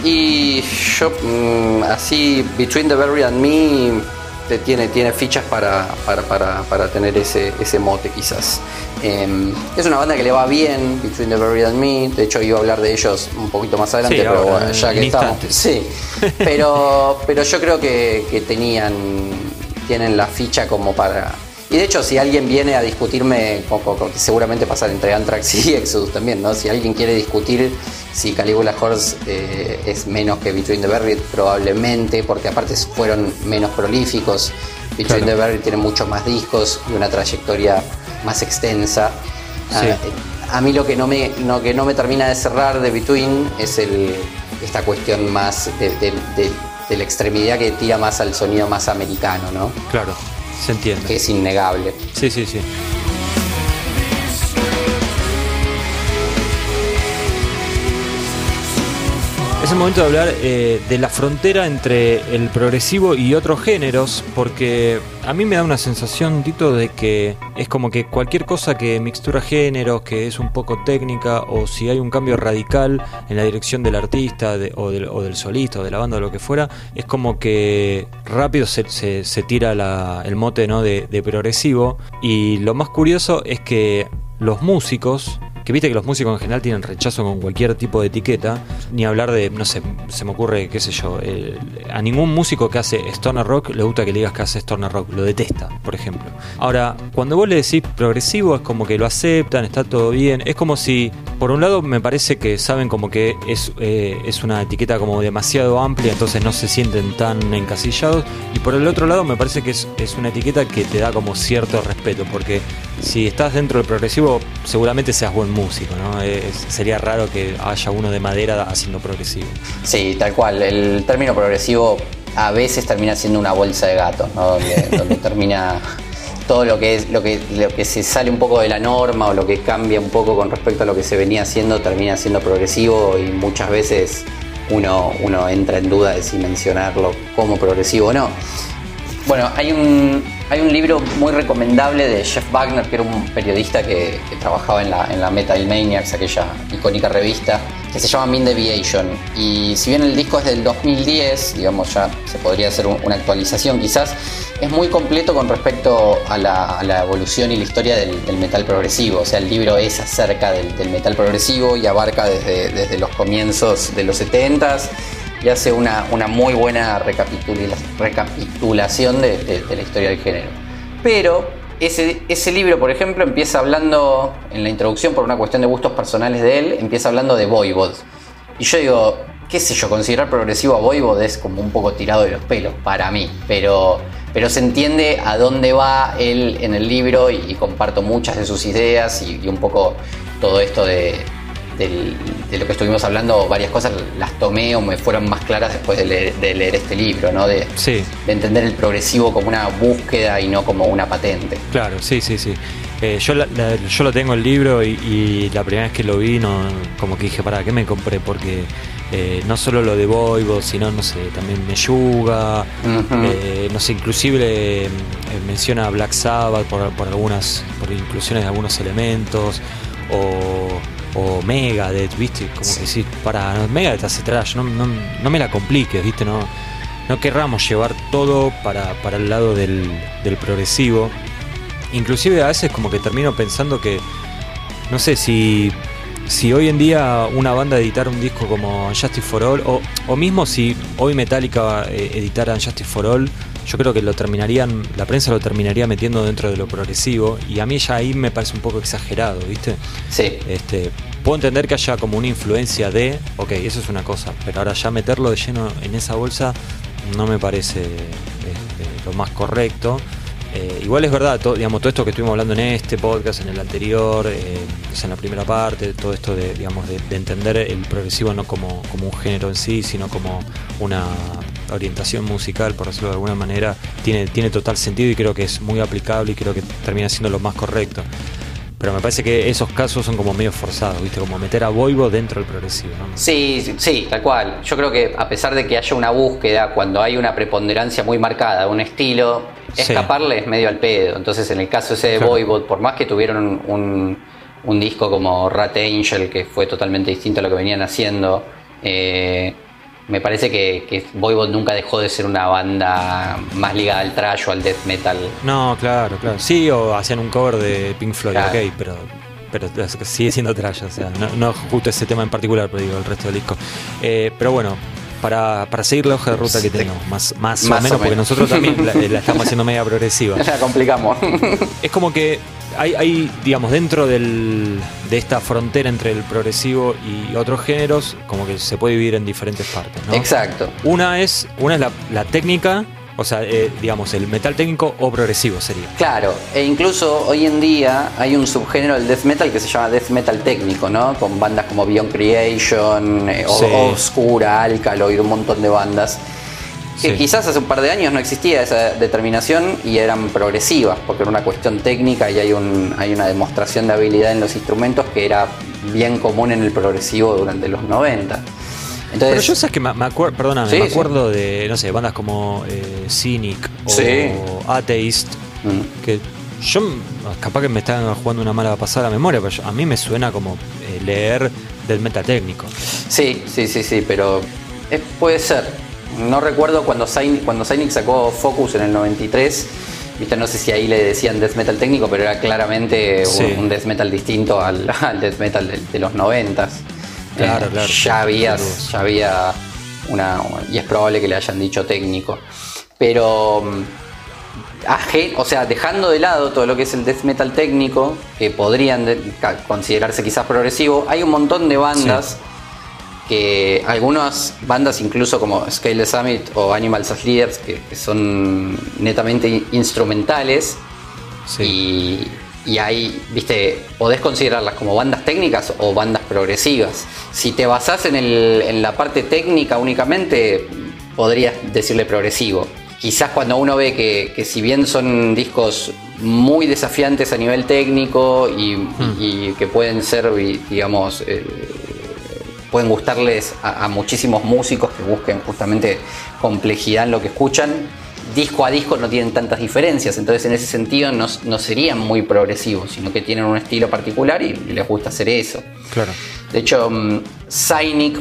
y yo mm, así, Between the Berry and Me te tiene, tiene fichas para, para, para, para tener ese, ese mote quizás. Eh, es una banda que le va bien, Between the Berry and Me. De hecho, iba a hablar de ellos un poquito más adelante, Sí, pero ahora, bueno, ya que estamos. Sí, pero, pero yo creo que, que tenían tienen la ficha como para. Y de hecho, si alguien viene a discutirme, que seguramente pasa entre Anthrax y Exodus también, ¿no? Si alguien quiere discutir si Caligula Horse eh, es menos que Between the Buried, probablemente, porque aparte fueron menos prolíficos. Between Claro. the Buried tiene muchos más discos y una trayectoria más extensa. Sí. Ah, a mí lo que no me, lo que no me termina de cerrar de Between es el, esta cuestión más de, de- de- de la extremidad que tira más al sonido más americano, ¿no? Claro, se entiende. Que es innegable. Sí, sí, sí. Es el momento de hablar eh, de la frontera entre el progresivo y otros géneros, porque a mí me da una sensación, Tito, de que es como que cualquier cosa que mixtura géneros, que es un poco técnica, o si hay un cambio radical en la dirección del artista o, del, solista o de la banda o lo que fuera, es como que rápido se, tira el mote ¿no? de progresivo. Y lo más curioso es que los músicos que viste que los músicos en general tienen rechazo con cualquier tipo de etiqueta, ni hablar de, no sé, se me ocurre, qué sé yo, a ningún músico que hace stoner rock le gusta que le digas que hace stoner rock, lo detesta, por ejemplo. Ahora, cuando vos le decís progresivo es como que lo aceptan, está todo bien, es como si, por un lado me parece que saben como que es, eh, es una etiqueta como demasiado amplia, entonces no se sienten tan encasillados, y por el otro lado me parece que es, es una etiqueta que te da como cierto respeto, porque si estás dentro del progresivo, seguramente seas buen músico, ¿no? Es- sería raro que haya uno de madera haciendo progresivo. Sí, tal cual. El término progresivo a veces termina siendo una bolsa de gatos, ¿no? Donde, donde termina todo lo que es lo que lo que se sale un poco de la norma o lo que cambia un poco con respecto a lo que se venía haciendo termina siendo progresivo y muchas veces uno, uno entra en duda de si mencionarlo como progresivo o no. Bueno, hay un, hay un libro muy recomendable de Jeff Wagner, que era un periodista que, trabajaba en la, en la Metal Maniacs, aquella icónica revista, que se llama Mean Deviation. Y si bien el disco es del 2010, digamos ya se podría hacer un- una actualización quizás, es muy completo con respecto a la, a evolución y la historia del, del metal progresivo. O sea, el libro es acerca del, del metal progresivo y abarca desde, desde los comienzos de los 70s y hace una, una muy buena recapitula- recapitulación de, la historia del género. Pero ese, ese libro, por ejemplo, empieza hablando, en la introducción, por una cuestión de gustos personales de él, empieza hablando de Voivod. Y yo digo, qué sé yo, considerar progresivo a Voivod es como un poco tirado de los pelos para mí, pero, pero se entiende a dónde va él en el libro y, comparto muchas de sus ideas y un poco todo esto de, del- de lo que estuvimos hablando, varias cosas las tomé o me fueron más claras después de leer, de leer este libro, ¿no? De, Sí, de entender el progresivo como una búsqueda y no como una patente. claro, sí, sí, sí. Eh, yo, la- la- yo lo tengo el libro y, y la primera vez que lo vi, no, como que dije, ¿para qué me compré? Porque eh, no solo lo de Voivod, sino, no sé, también Meyuga, eh, no sé, inclusive menciona a Black Sabbath por, por algunas, por inclusiones de algunos elementos, o, o Megadeth, ¿viste? Como que sí, para, no, Megadeth hace trash, no, no, no me la compliques, ¿viste? No, no querramos llevar todo para, para el lado del, del progresivo. Inclusive a veces como que termino pensando que, no sé, si, si hoy en día una banda editara un disco como Justice for All, o, o mismo si hoy Metallica eh, editara Justice for All, yo creo que lo terminarían, la prensa lo terminaría metiendo dentro de lo progresivo, y a mí ya ahí me parece un poco exagerado, ¿viste? Sí, Este, puedo entender que haya como una influencia de, ok, eso es una cosa, pero ahora ya meterlo de lleno en esa bolsa no me parece este, lo más correcto. Eh, igual es verdad, todo, digamos, todo esto que estuvimos hablando en este podcast, en el anterior, eh, en la primera parte, todo esto de, digamos, de, de entender el progresivo no como, como un género en sí, sino como una, orientación musical, por decirlo de alguna manera, tiene, tiene total sentido y creo que es muy aplicable y creo que termina siendo lo más correcto. Pero me parece que esos casos son como medio forzados, ¿viste? Como meter a Voivo dentro del progresivo, ¿no? Sí, sí, tal cual. Yo creo que a pesar de que haya una búsqueda, cuando hay una preponderancia muy marcada un estilo, escaparle es medio al pedo. Entonces, en el caso ese de claro. por más que tuvieron un, un, disco como Rat Angel, que fue totalmente distinto a lo que venían haciendo, eh, me parece que, que Voivod nunca dejó de ser una banda más ligada al trash o al death metal. No, claro, claro. Sí, o hacían un cover de Pink Floyd, ok, pero, pero sigue siendo trash, o sea, no, justo ese tema en particular, pero digo, el resto del disco. Eh, pero bueno, para, para, seguir la hoja de ruta que tenemos, más, más, o, menos, porque nosotros también la, la, estamos haciendo media progresiva. La complicamos. Es como que hay, digamos, dentro del, de esta frontera entre el progresivo y otros géneros, como que se puede dividir en diferentes partes, ¿no? Exacto. Una es, una es la, técnica, o sea, eh, digamos, el metal técnico o progresivo sería. Claro, e incluso hoy en día hay un subgénero del death metal que se llama death metal técnico, ¿no? Con bandas como Beyond Creation, eh, Obscura, Alkaloid, un montón de bandas que quizás hace un par de años no existía esa determinación y eran progresivas, porque era una cuestión técnica y hay, un, hay una demostración de habilidad en los instrumentos que era bien común en el progresivo durante los 90. Entonces, Pero yo sé que me, acuerdo, perdóname, me acuerdo de, no sé, bandas como eh, Cynic o Atheist, mm. que yo capaz que me están jugando una mala pasada memoria, pero a mí me suena como eh, leer del metal técnico. Sí, sí, sí, sí, pero puede ser. No recuerdo cuando Cynic, cuando sacó Focus en el 93. Viste, no sé si ahí le decían death metal técnico, pero era claramente un, death metal distinto al, death metal de, los 90 Claro, eh, claro. Ya había, ya había una. Y es probable que le hayan dicho técnico. Pero. Mm, o sea, dejando de lado todo lo que es el death metal técnico, que podrían considerarse quizás progresivo, hay un montón de bandas que algunas bandas, incluso como Scale Summit o Animals as Leaders, que, son netamente instrumentales, y, y ahí, viste, podés considerarlas como bandas técnicas o bandas progresivas. Si te basás en, el, en la parte técnica únicamente, podrías decirle progresivo. Quizás cuando uno ve que, si bien son discos muy desafiantes a nivel técnico y, hmm. que pueden ser, digamos, pueden gustarles a, muchísimos músicos que busquen justamente complejidad en lo que escuchan. Disco a disco no tienen tantas diferencias, entonces en ese sentido no, serían muy progresivos, sino que tienen un estilo particular y les gusta hacer eso. Claro. De hecho, um,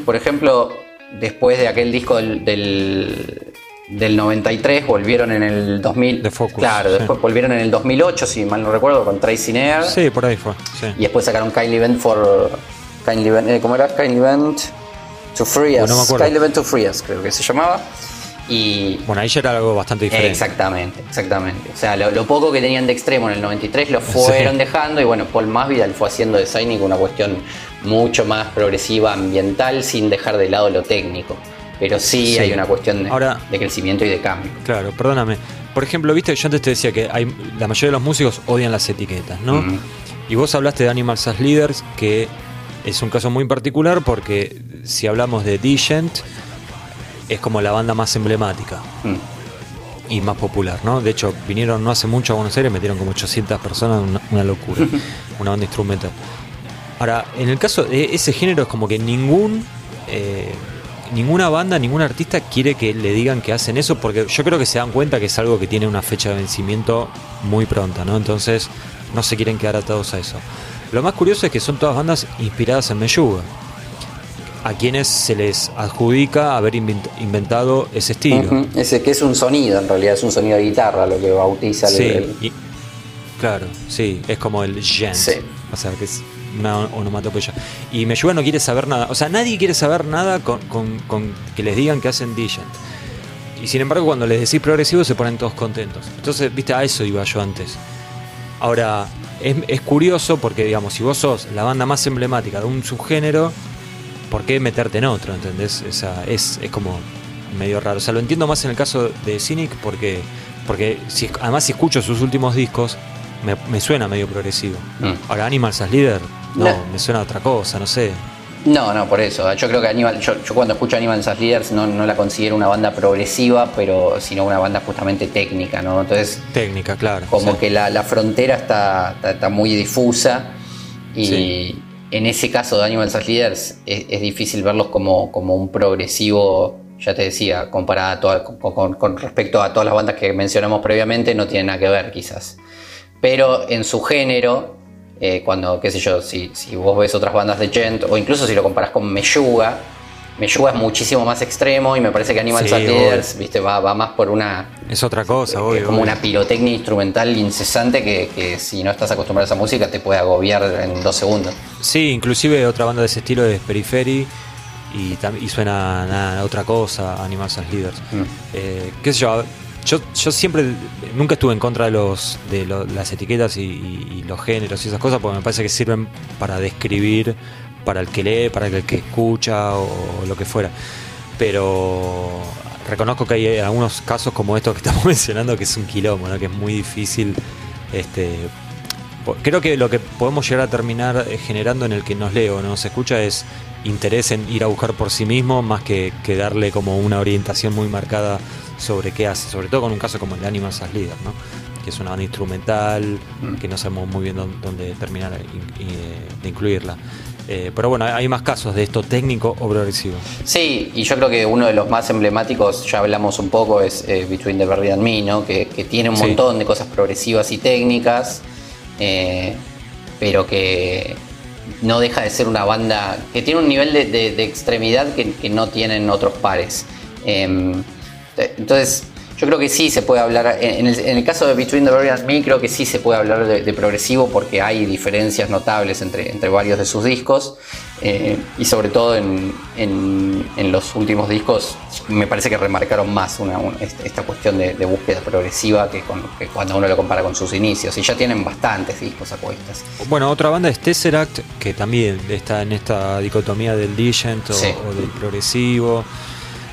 por ejemplo, después de aquel disco del, del 93 volvieron en el 2000. De Focus. Claro, después volvieron en el 2008, si mal no recuerdo, con Tracy Nair. Sí, por ahí fue. Y después sacaron Kylie Event for Kindly Event, eh, ¿cómo era? Kindly Event to Free Us. Bueno, Kindly Event to Free Us, creo que se llamaba. Y, bueno, ahí ya era algo bastante diferente. Exactamente, exactamente. O sea, lo, poco que tenían de extremo en el 93 lo fueron dejando y bueno, Paul Masvidal fue haciendo de Signing una cuestión mucho más progresiva ambiental sin dejar de lado lo técnico. Pero sí, hay una cuestión de, de, crecimiento y de cambio. Claro, perdóname. Por ejemplo, viste, yo antes te decía que hay, la mayoría de los músicos odian las etiquetas, ¿no? Y vos hablaste de Animals as Leaders, que es un caso muy particular porque si hablamos de Digent, es como la banda más emblemática mm. y más popular, ¿no? De hecho, vinieron no hace mucho a Buenos Aires, metieron como 800 personas, una, locura, una banda instrumental. Ahora, en el caso de ese género es como que ningún... Eh, ninguna banda, ningún artista quiere que le digan que hacen eso porque yo creo que se dan cuenta que es algo que tiene una fecha de vencimiento muy pronta, ¿no? Entonces no se quieren quedar atados a eso. Lo más curioso es que son todas bandas inspiradas en Meyuga, a quienes se les adjudica haber inventado ese estilo. Ese que es un sonido, en realidad es un sonido de guitarra lo que bautiza el. claro, sí, es como el gent. O sea, que es una onomatopeya. Y Meyuga no quiere saber nada. O sea, nadie quiere saber nada con, que les digan que hacen Digent. Y sin embargo, cuando les decís progresivo, se ponen todos contentos. Entonces, viste, a eso iba yo antes. Ahora, es, curioso porque, digamos, si vos sos la banda más emblemática de un subgénero, ¿por qué meterte en otro? ¿Entendés? Esa, es, es como medio raro. O sea, lo entiendo más en el caso de Cynic porque, porque si, además si escucho sus últimos discos, me, suena medio progresivo. Mm. Ahora, Animals as Leader, no, me suena a otra cosa, no sé. No, no, por eso. Yo creo que Animal, yo, cuando escucho Animal as Leaders no, no, la considero una banda progresiva, pero sino una banda justamente técnica, ¿no? Entonces. Técnica, claro. Como que la, frontera está, está, muy difusa. Y en ese caso de Animal as Leaders es, difícil verlos como, como un progresivo. Ya te decía, comparada con, respecto a todas las bandas que mencionamos previamente, no tiene nada que ver, quizás. Pero en su género, eh, cuando, qué sé yo, si, si, vos ves otras bandas de Gent, o incluso si lo comparás con Meyuga, Meyuga es muchísimo más extremo y me parece que Animal sí, viste, va, va más por una. Es otra cosa, obvio. Es como una pirotecnia instrumental incesante que, que, si no estás acostumbrado a esa música te puede agobiar en dos segundos. Sí, inclusive otra banda de ese estilo es Periphery y, y suena a, otra cosa, Animal as Leaders. Mm. Eh, qué sé yo, yo, yo siempre, nunca estuve en contra de los de las etiquetas y, los géneros y esas cosas, porque me parece que sirven para describir, para el que lee, para el que escucha o, lo que fuera. Pero reconozco que hay algunos casos como estos que estamos mencionando que es un quilombo, ¿no? que es muy difícil. Este, creo que lo que podemos llegar a terminar eh, generando en el que nos leo o nos escucha es interés en ir a buscar por sí mismo más que, que darle como una orientación muy marcada sobre qué hace, sobre todo con un caso como el de Animals as Leader, ¿no? que es una banda instrumental, mm. que no sabemos muy bien dónde, terminar de incluirla. Eh, pero bueno, hay más casos de esto técnico o progresivo. Sí, y yo creo que uno de los más emblemáticos, ya hablamos un poco, es eh, Between the Berry and Me, ¿no? que, tiene un montón de cosas progresivas y técnicas, eh, pero que no deja de ser una banda que tiene un nivel de, extremidad que, que, no tienen otros pares. Em, entonces, yo creo que sí se puede hablar, en el, caso de Between the Berry and Me, creo que sí se puede hablar de, progresivo porque hay diferencias notables entre, entre varios de sus discos eh, y sobre todo en, en, los últimos discos me parece que remarcaron más una, esta cuestión de, búsqueda progresiva que, cuando uno lo compara con sus inicios y ya tienen bastantes discos a cuestas. Bueno, otra banda es Tesseract que también está en esta dicotomía del Digent o del progresivo.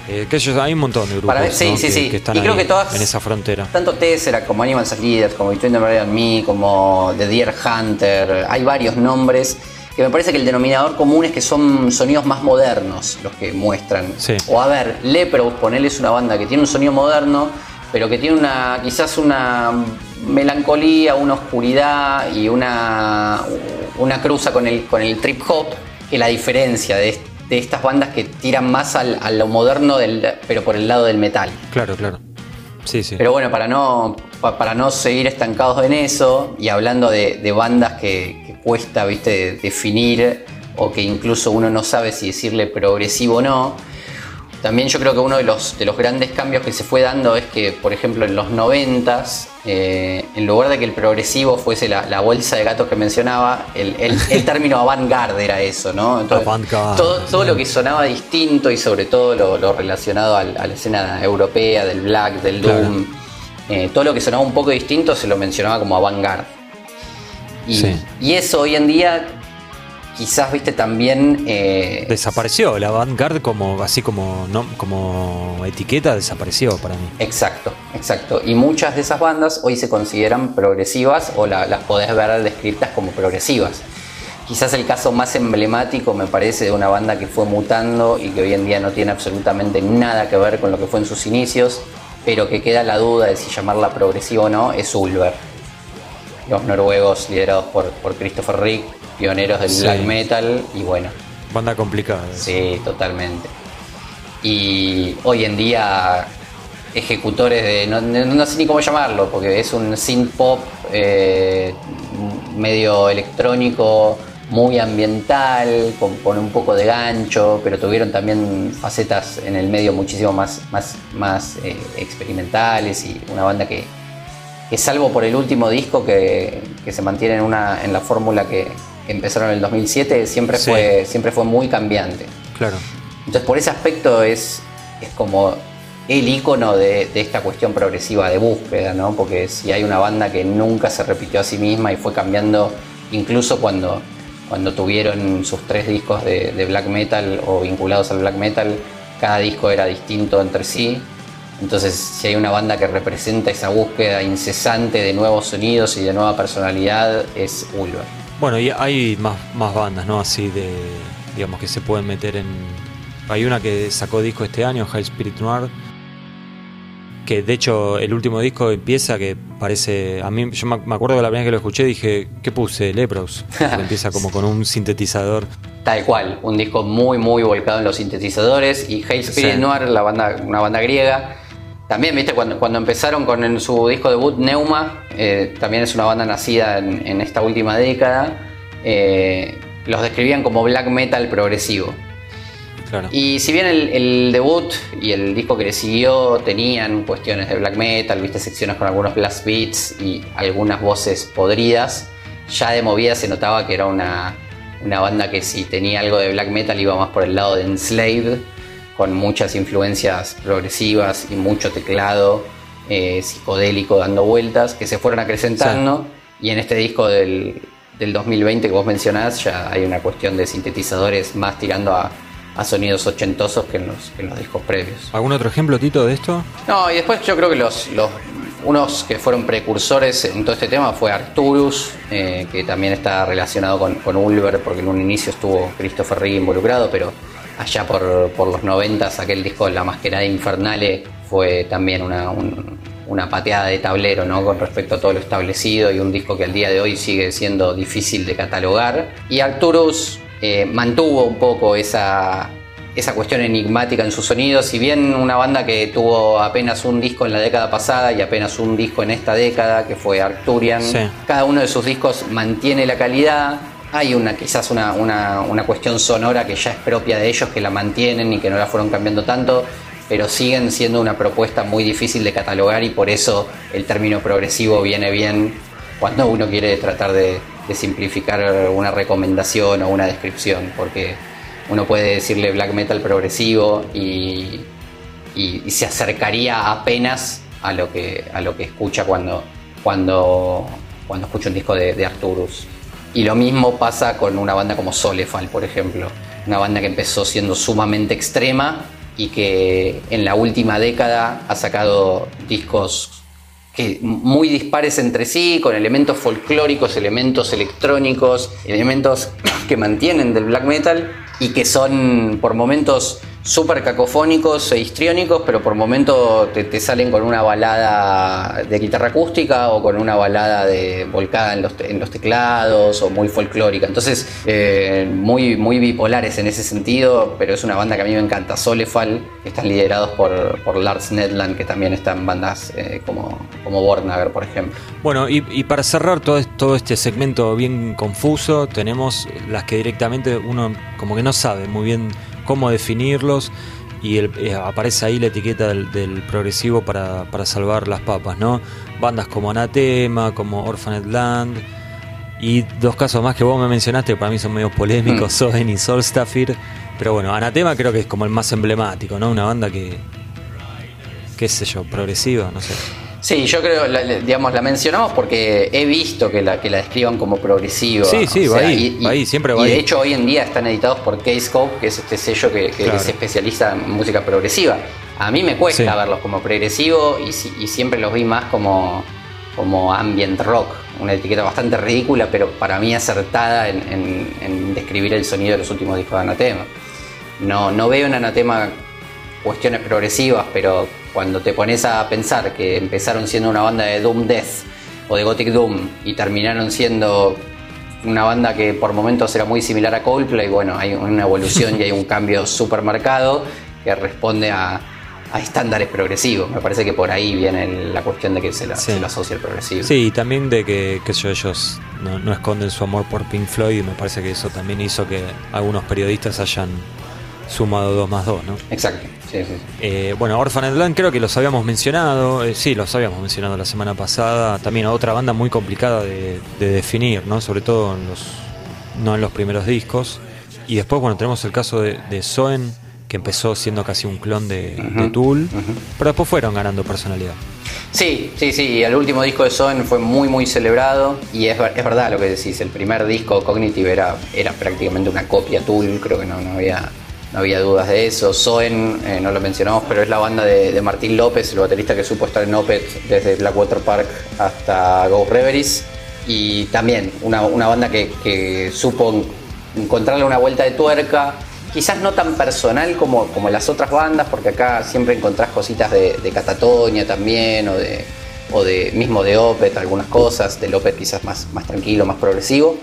Eh, que hay un montón de grupos que, están en esa frontera. Tanto Tessera como Animal as Leaders, como Between the and Me, como The Deer Hunter, hay varios nombres que me parece que el denominador común es que son sonidos más modernos los que muestran. O a ver, Lepros, ponele es una banda que tiene un sonido moderno, pero que tiene una quizás una melancolía, una oscuridad y una, una cruza con el, con el trip hop, que la diferencia de este de estas bandas que tiran más al, a lo moderno, del, pero por el lado del metal. Claro, claro. Sí, sí. Pero bueno, para no, para no seguir estancados en eso y hablando de, bandas que, cuesta ¿viste? definir o que incluso uno no sabe si decirle progresivo o no, también yo creo que uno de los, de los grandes cambios que se fue dando es que, por ejemplo, en los 90 eh, en lugar de que el progresivo fuese la, bolsa de gatos que mencionaba, el, término avant-garde era eso, ¿no? todo, todo, lo que sonaba distinto y sobre todo lo, relacionado a la escena europea, del black, del doom, eh, todo lo que sonaba un poco distinto se lo mencionaba como avant-garde. y eso hoy en día quizás, viste, también... Eh, desapareció, la vanguard como, así como, no, como etiqueta desapareció para mí. Exacto, exacto. Y muchas de esas bandas hoy se consideran progresivas o las podés ver descritas como progresivas. Quizás el caso más emblemático me parece de una banda que fue mutando y que hoy en día no tiene absolutamente nada que ver con lo que fue en sus inicios, pero que queda la duda de si llamarla progresiva o no, es Ulver. Los noruegos liderados por, por Christopher Rick pioneros del black metal y bueno. Banda complicada. Sí, totalmente. Y hoy en día ejecutores de, no, sé ni cómo llamarlo, porque es un synth pop eh, medio electrónico, muy ambiental, con, un poco de gancho, pero tuvieron también facetas en el medio muchísimo más, más, más eh, experimentales y una banda que, que, salvo por el último disco que, que se mantiene en, una, en la fórmula que, empezaron en el 2007, siempre, fue, siempre fue muy cambiante. Claro. Entonces, por ese aspecto es, es como el icono de, esta cuestión progresiva de búsqueda, ¿no? Porque si hay una banda que nunca se repitió a sí misma y fue cambiando, incluso cuando, cuando tuvieron sus tres discos de, de black metal o vinculados al black metal, cada disco era distinto entre sí. Entonces, si hay una banda que representa esa búsqueda incesante de nuevos sonidos y de nueva personalidad, es Ulver. Bueno, y hay más, más bandas, ¿no? Así de, digamos que se pueden meter en... Hay una que sacó disco este año, High Spirit Noir, que de hecho el último disco empieza que parece a mí yo me acuerdo de la primera vez que lo escuché dije qué puse Lepros empieza como con un sintetizador tal cual un disco muy muy volcado en los sintetizadores y Hate Spirit Noir la banda una banda griega también viste cuando, cuando empezaron con su disco debut Neuma eh, también es una banda nacida en, esta última década eh, los describían como black metal progresivo. Y si bien el, debut y el disco que le siguió tenían cuestiones de black metal, viste secciones con algunos blast beats y algunas voces podridas, ya de movida se notaba que era una, banda que si tenía algo de black metal iba más por el lado de Enslaved, con muchas influencias progresivas y mucho teclado eh, psicodélico dando vueltas, que se fueron acrecentando. Y en este disco del, del 2020 que vos mencionás ya hay una cuestión de sintetizadores más tirando a a sonidos ochentosos que en los, en los discos previos. ¿Algún otro ejemplo, Tito, de esto? No, y después yo creo que los, los unos que fueron precursores en todo este tema fue Arturus, eh, que también está relacionado con, con, Ulver, porque en un inicio estuvo Christopher Rigg involucrado, pero allá por, por los noventas aquel disco La Masquerada Infernale fue también una, una pateada de tablero ¿no? con respecto a todo lo establecido y un disco que al día de hoy sigue siendo difícil de catalogar. Y Arturus eh, mantuvo un poco esa, esa cuestión enigmática en su sonido. Si bien una banda que tuvo apenas un disco en la década pasada y apenas un disco en esta década, que fue Arcturian, cada uno de sus discos mantiene la calidad. Hay una, quizás una, una, cuestión sonora que ya es propia de ellos, que la mantienen y que no la fueron cambiando tanto, pero siguen siendo una propuesta muy difícil de catalogar y por eso el término progresivo viene bien cuando uno quiere tratar de, de simplificar una recomendación o una descripción, porque uno puede decirle black metal progresivo y, y, se acercaría apenas a lo que, a lo que escucha cuando, cuando, cuando escucha un disco de, Arturus. Y lo mismo pasa con una banda como Solefal, por ejemplo. Una banda que empezó siendo sumamente extrema y que en la última década ha sacado discos que muy dispares entre sí, con elementos folclóricos, elementos electrónicos, elementos que mantienen del black metal y que son por momentos súper cacofónicos e histriónicos, pero por momentos te, salen con una balada de guitarra acústica o con una balada de volcada en los, en los teclados o muy folclórica. Entonces, eh, muy, muy bipolares en ese sentido, pero es una banda que a mí me encanta, Solefal, que están liderados por, por Lars Nedland, que también están en bandas eh, como, como Bornager, por ejemplo. Bueno, y, y para cerrar todo, todo este segmento bien confuso, tenemos las que directamente uno como que no sabe muy bien cómo definirlos y eh, aparece ahí la etiqueta del, progresivo para, salvar las papas, ¿no? Bandas como Anatema, como Orphaned Land y dos casos más que vos me mencionaste que para mí son medio polémicos, mm. Soen y Solstafir, pero bueno, Anatema creo que es como el más emblemático, ¿no? Una banda que, qué sé yo, progresiva, no sé. Sí, yo creo, digamos, la mencionamos porque he visto que la, que la describan como progresiva. Sí, sí, va, ahí, siempre va y de hecho hoy en día están editados por K-Scope, que es este sello que, que es especialista en música progresiva. A mí me cuesta verlos como progresivo y, siempre los vi más como, como ambient rock, una etiqueta bastante ridícula, pero para mí acertada en, describir el sonido de los últimos discos de Anatema. No, no veo en Anatema cuestiones progresivas, pero cuando te pones a pensar que empezaron siendo una banda de Doom Death o de Gothic Doom y terminaron siendo una banda que por momentos era muy similar a Coldplay, bueno, hay una evolución y hay un cambio súper marcado que responde a, estándares progresivos. Me parece que por ahí viene la cuestión de que se, la, lo asocia el progresivo. Sí, y también de que, que ellos no, no, esconden su amor por Pink Floyd y me parece que eso también hizo que algunos periodistas hayan sumado 2 más 2, ¿no? Exacto. Eh, bueno, Orphaned Land creo que los habíamos mencionado, eh, sí, los habíamos mencionado la semana pasada. También otra banda muy complicada de, definir, ¿no? Sobre todo en los, no en los primeros discos. Y después, bueno, tenemos el caso de, de Soen, que empezó siendo casi un clon de, Tool, pero después fueron ganando personalidad. Sí, sí, sí, el último disco de Soen fue muy, muy celebrado y es, es, verdad lo que decís, el primer disco Cognitive era, era prácticamente una copia Tool, creo que no, no había no había dudas de eso. Soen, eh, no lo mencionamos, pero es la banda de, Martín López, el baterista que supo estar en Opet desde Blackwater Park hasta Ghost Reveries. Y también una, banda que, supo encontrarle una vuelta de tuerca, quizás no tan personal como, como las otras bandas, porque acá siempre encontrás cositas de, de Catatonia también, o de, o de mismo de Opet, algunas cosas, del Opet quizás más, más tranquilo, más progresivo,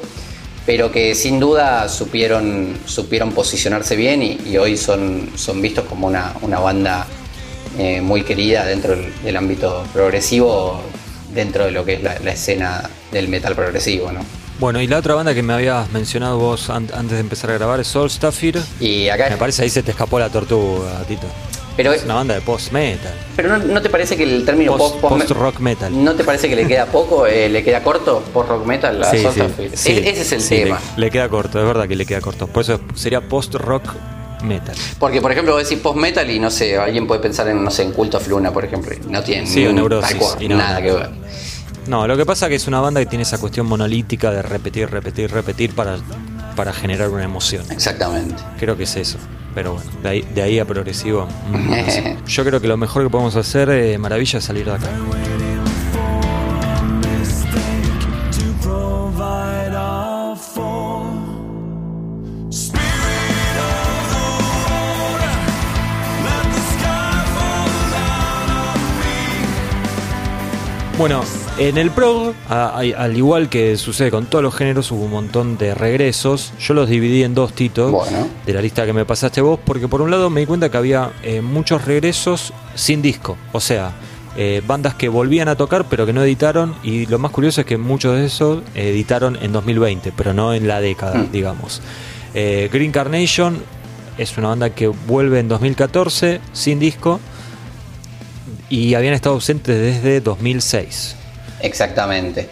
pero que sin duda supieron, supieron posicionarse bien y, y hoy son, son vistos como una, una banda eh, muy querida dentro del, del ámbito progresivo, dentro de lo que es la, la escena del metal progresivo, ¿no? Bueno, y la otra banda que me habías mencionado vos an- antes de empezar a grabar es Soul Staffir. Y acá Me parece ahí se te escapó la tortuga, Tito. Pero, Es una banda de post-metal. pero no, ¿no te parece que el término Post- post, post-rock metal. ¿No te parece que le queda poco? eh, ¿Le queda corto post rock metal? a Sí, sí, sí, E- ese es el tema. Le, le queda corto, es verdad que le queda corto. Por eso sería post-rock metal. Porque, por ejemplo, vos decís post metal y no sé, alguien puede pensar en, no sé, en Culto of Luna, por ejemplo. No tiene Sí, un- Neurosis, y no, nada que ver. No, lo que pasa es que es una banda que tiene esa cuestión monolítica de repetir, repetir, repetir para, para generar una emoción. Exactamente. Creo que es eso. Pero bueno, de ahí, de ahí a progresivo. mm. Yo creo que lo mejor que podemos hacer, eh, Maravilla, es salir de acá. Bueno, en el prog, a- a- al igual que sucede con todos los géneros, hubo un montón de regresos. Yo los dividí en dos titos Bueno. de la lista que me pasaste vos, porque por un lado me di cuenta que había eh, muchos regresos sin disco. O sea, eh, bandas que volvían a tocar pero que no editaron. Y lo más curioso es que muchos de esos editaron en 2020, pero no en la década, Mm. digamos. Eh, Green Carnation es una banda que vuelve en 2014 sin disco y habían estado ausentes desde 2006. Exactamente.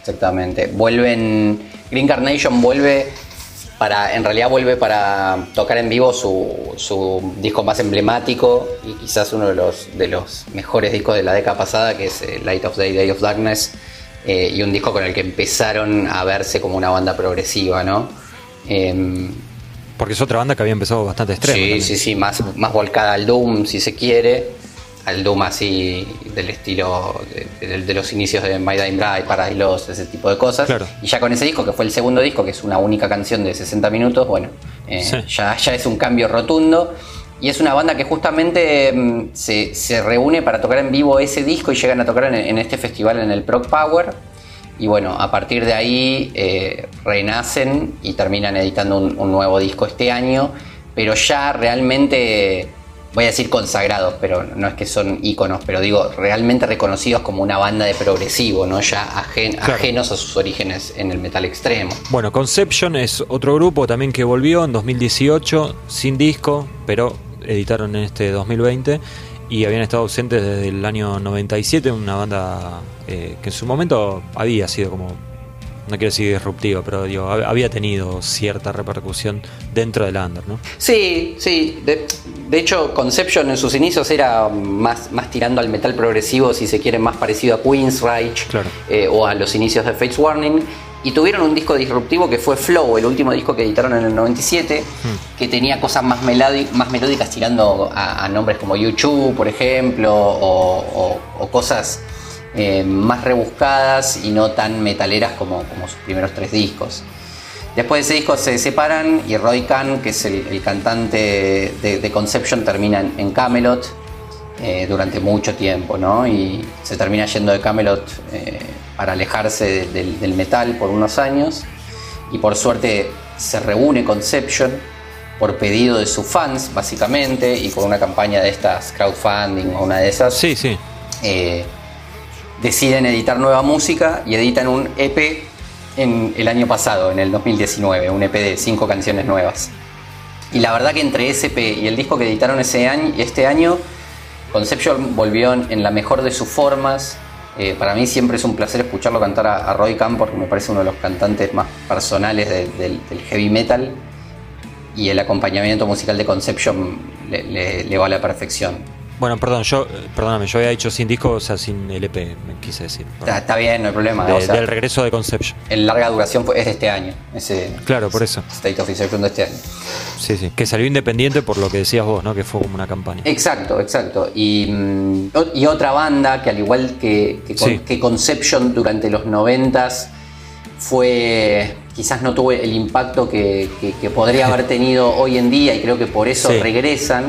Exactamente. Vuelven. Green Carnation vuelve para. En realidad vuelve para tocar en vivo su, su disco más emblemático y quizás uno de los, de los mejores discos de la década pasada, que es eh, Light of Day, Day of Darkness. eh, y un disco con el que empezaron a verse como una banda progresiva, ¿no? Em, Porque es otra banda que había empezado bastante extremo. Sí, también. sí, sí, más, más volcada al Doom, si se quiere. Al Doom así del estilo de, de- de los inicios de My Dying Bride, Paradise ese tipo de cosas. Claro. Y ya con ese disco, que fue el segundo disco, que es una única canción de 60 minutos, bueno, eh, Sí. ya, ya es un cambio rotundo. Y es una banda que justamente mm, se, se reúne para tocar en vivo ese disco y llegan a tocar en, en este festival en el Prog Power. Y bueno, a partir de ahí eh, renacen y terminan editando un, un nuevo disco este año, pero ya realmente, voy a decir consagrados, pero no es que son íconos, pero digo, realmente reconocidos como una banda de progresivo, ¿no? Ya ajen- Claro. ajenos a sus orígenes en el metal extremo. Bueno, Conception es otro grupo también que volvió en 2018 sin disco, pero editaron en este 2020 y habían estado ausentes desde el año 97, una banda eh, que en su momento había sido como, no quiero decir disruptiva, pero digo, hab- había tenido cierta repercusión dentro del under, ¿no? Sí, sí. De, de hecho, Conception en sus inicios era más, más tirando al metal progresivo, si se quiere, más parecido a Queensryche Claro. eh, o a los inicios de Fates Warning. Y tuvieron un disco disruptivo que fue Flow, el último disco que editaron en el 97, que tenía cosas más, más melódicas tirando a, a nombres como YouTube, por ejemplo, o, o- o cosas eh, más rebuscadas y no tan metaleras como, como sus primeros tres discos. Después de ese disco se separan y Roy Khan, que es el, el cantante de, de Conception, termina en, en Camelot eh, durante mucho tiempo, ¿no? Y se termina yendo de Camelot eh, para alejarse de- del, del metal por unos años. Y por suerte se reúne Conception por pedido de sus fans, básicamente, y con una campaña de estas crowdfunding o una de esas Sí, sí. eh, deciden editar nueva música y editan un EP en el año pasado, en el 2019, un EP de cinco canciones nuevas. Y la verdad que entre ese EP y el disco que editaron ese año, este año, Conception volvió en, la mejor de sus formas. Eh, para mí siempre es un placer escucharlo cantar a, Roy Khan porque me parece uno de los cantantes más personales de- del- heavy metal y el acompañamiento musical de Conception le va a la perfección. Bueno, perdón, yo, perdóname, yo había dicho sin disco, o sea, sin LP, me quise decir. Está, está bien, no hay problema. De- o sea, del regreso de Conception. en larga duración fue, es de este año. Ese Claro, por eso. State of Deception de este año. Sí, sí. Que salió independiente por lo que decías vos, ¿no? Que fue como una campaña. Exacto, exacto. Y, mm, y otra banda que al igual que, que, con- Sí. que Conception durante los noventas fue quizás no tuvo el impacto que, que- que podría haber tenido hoy en día y creo que por eso Sí. regresan,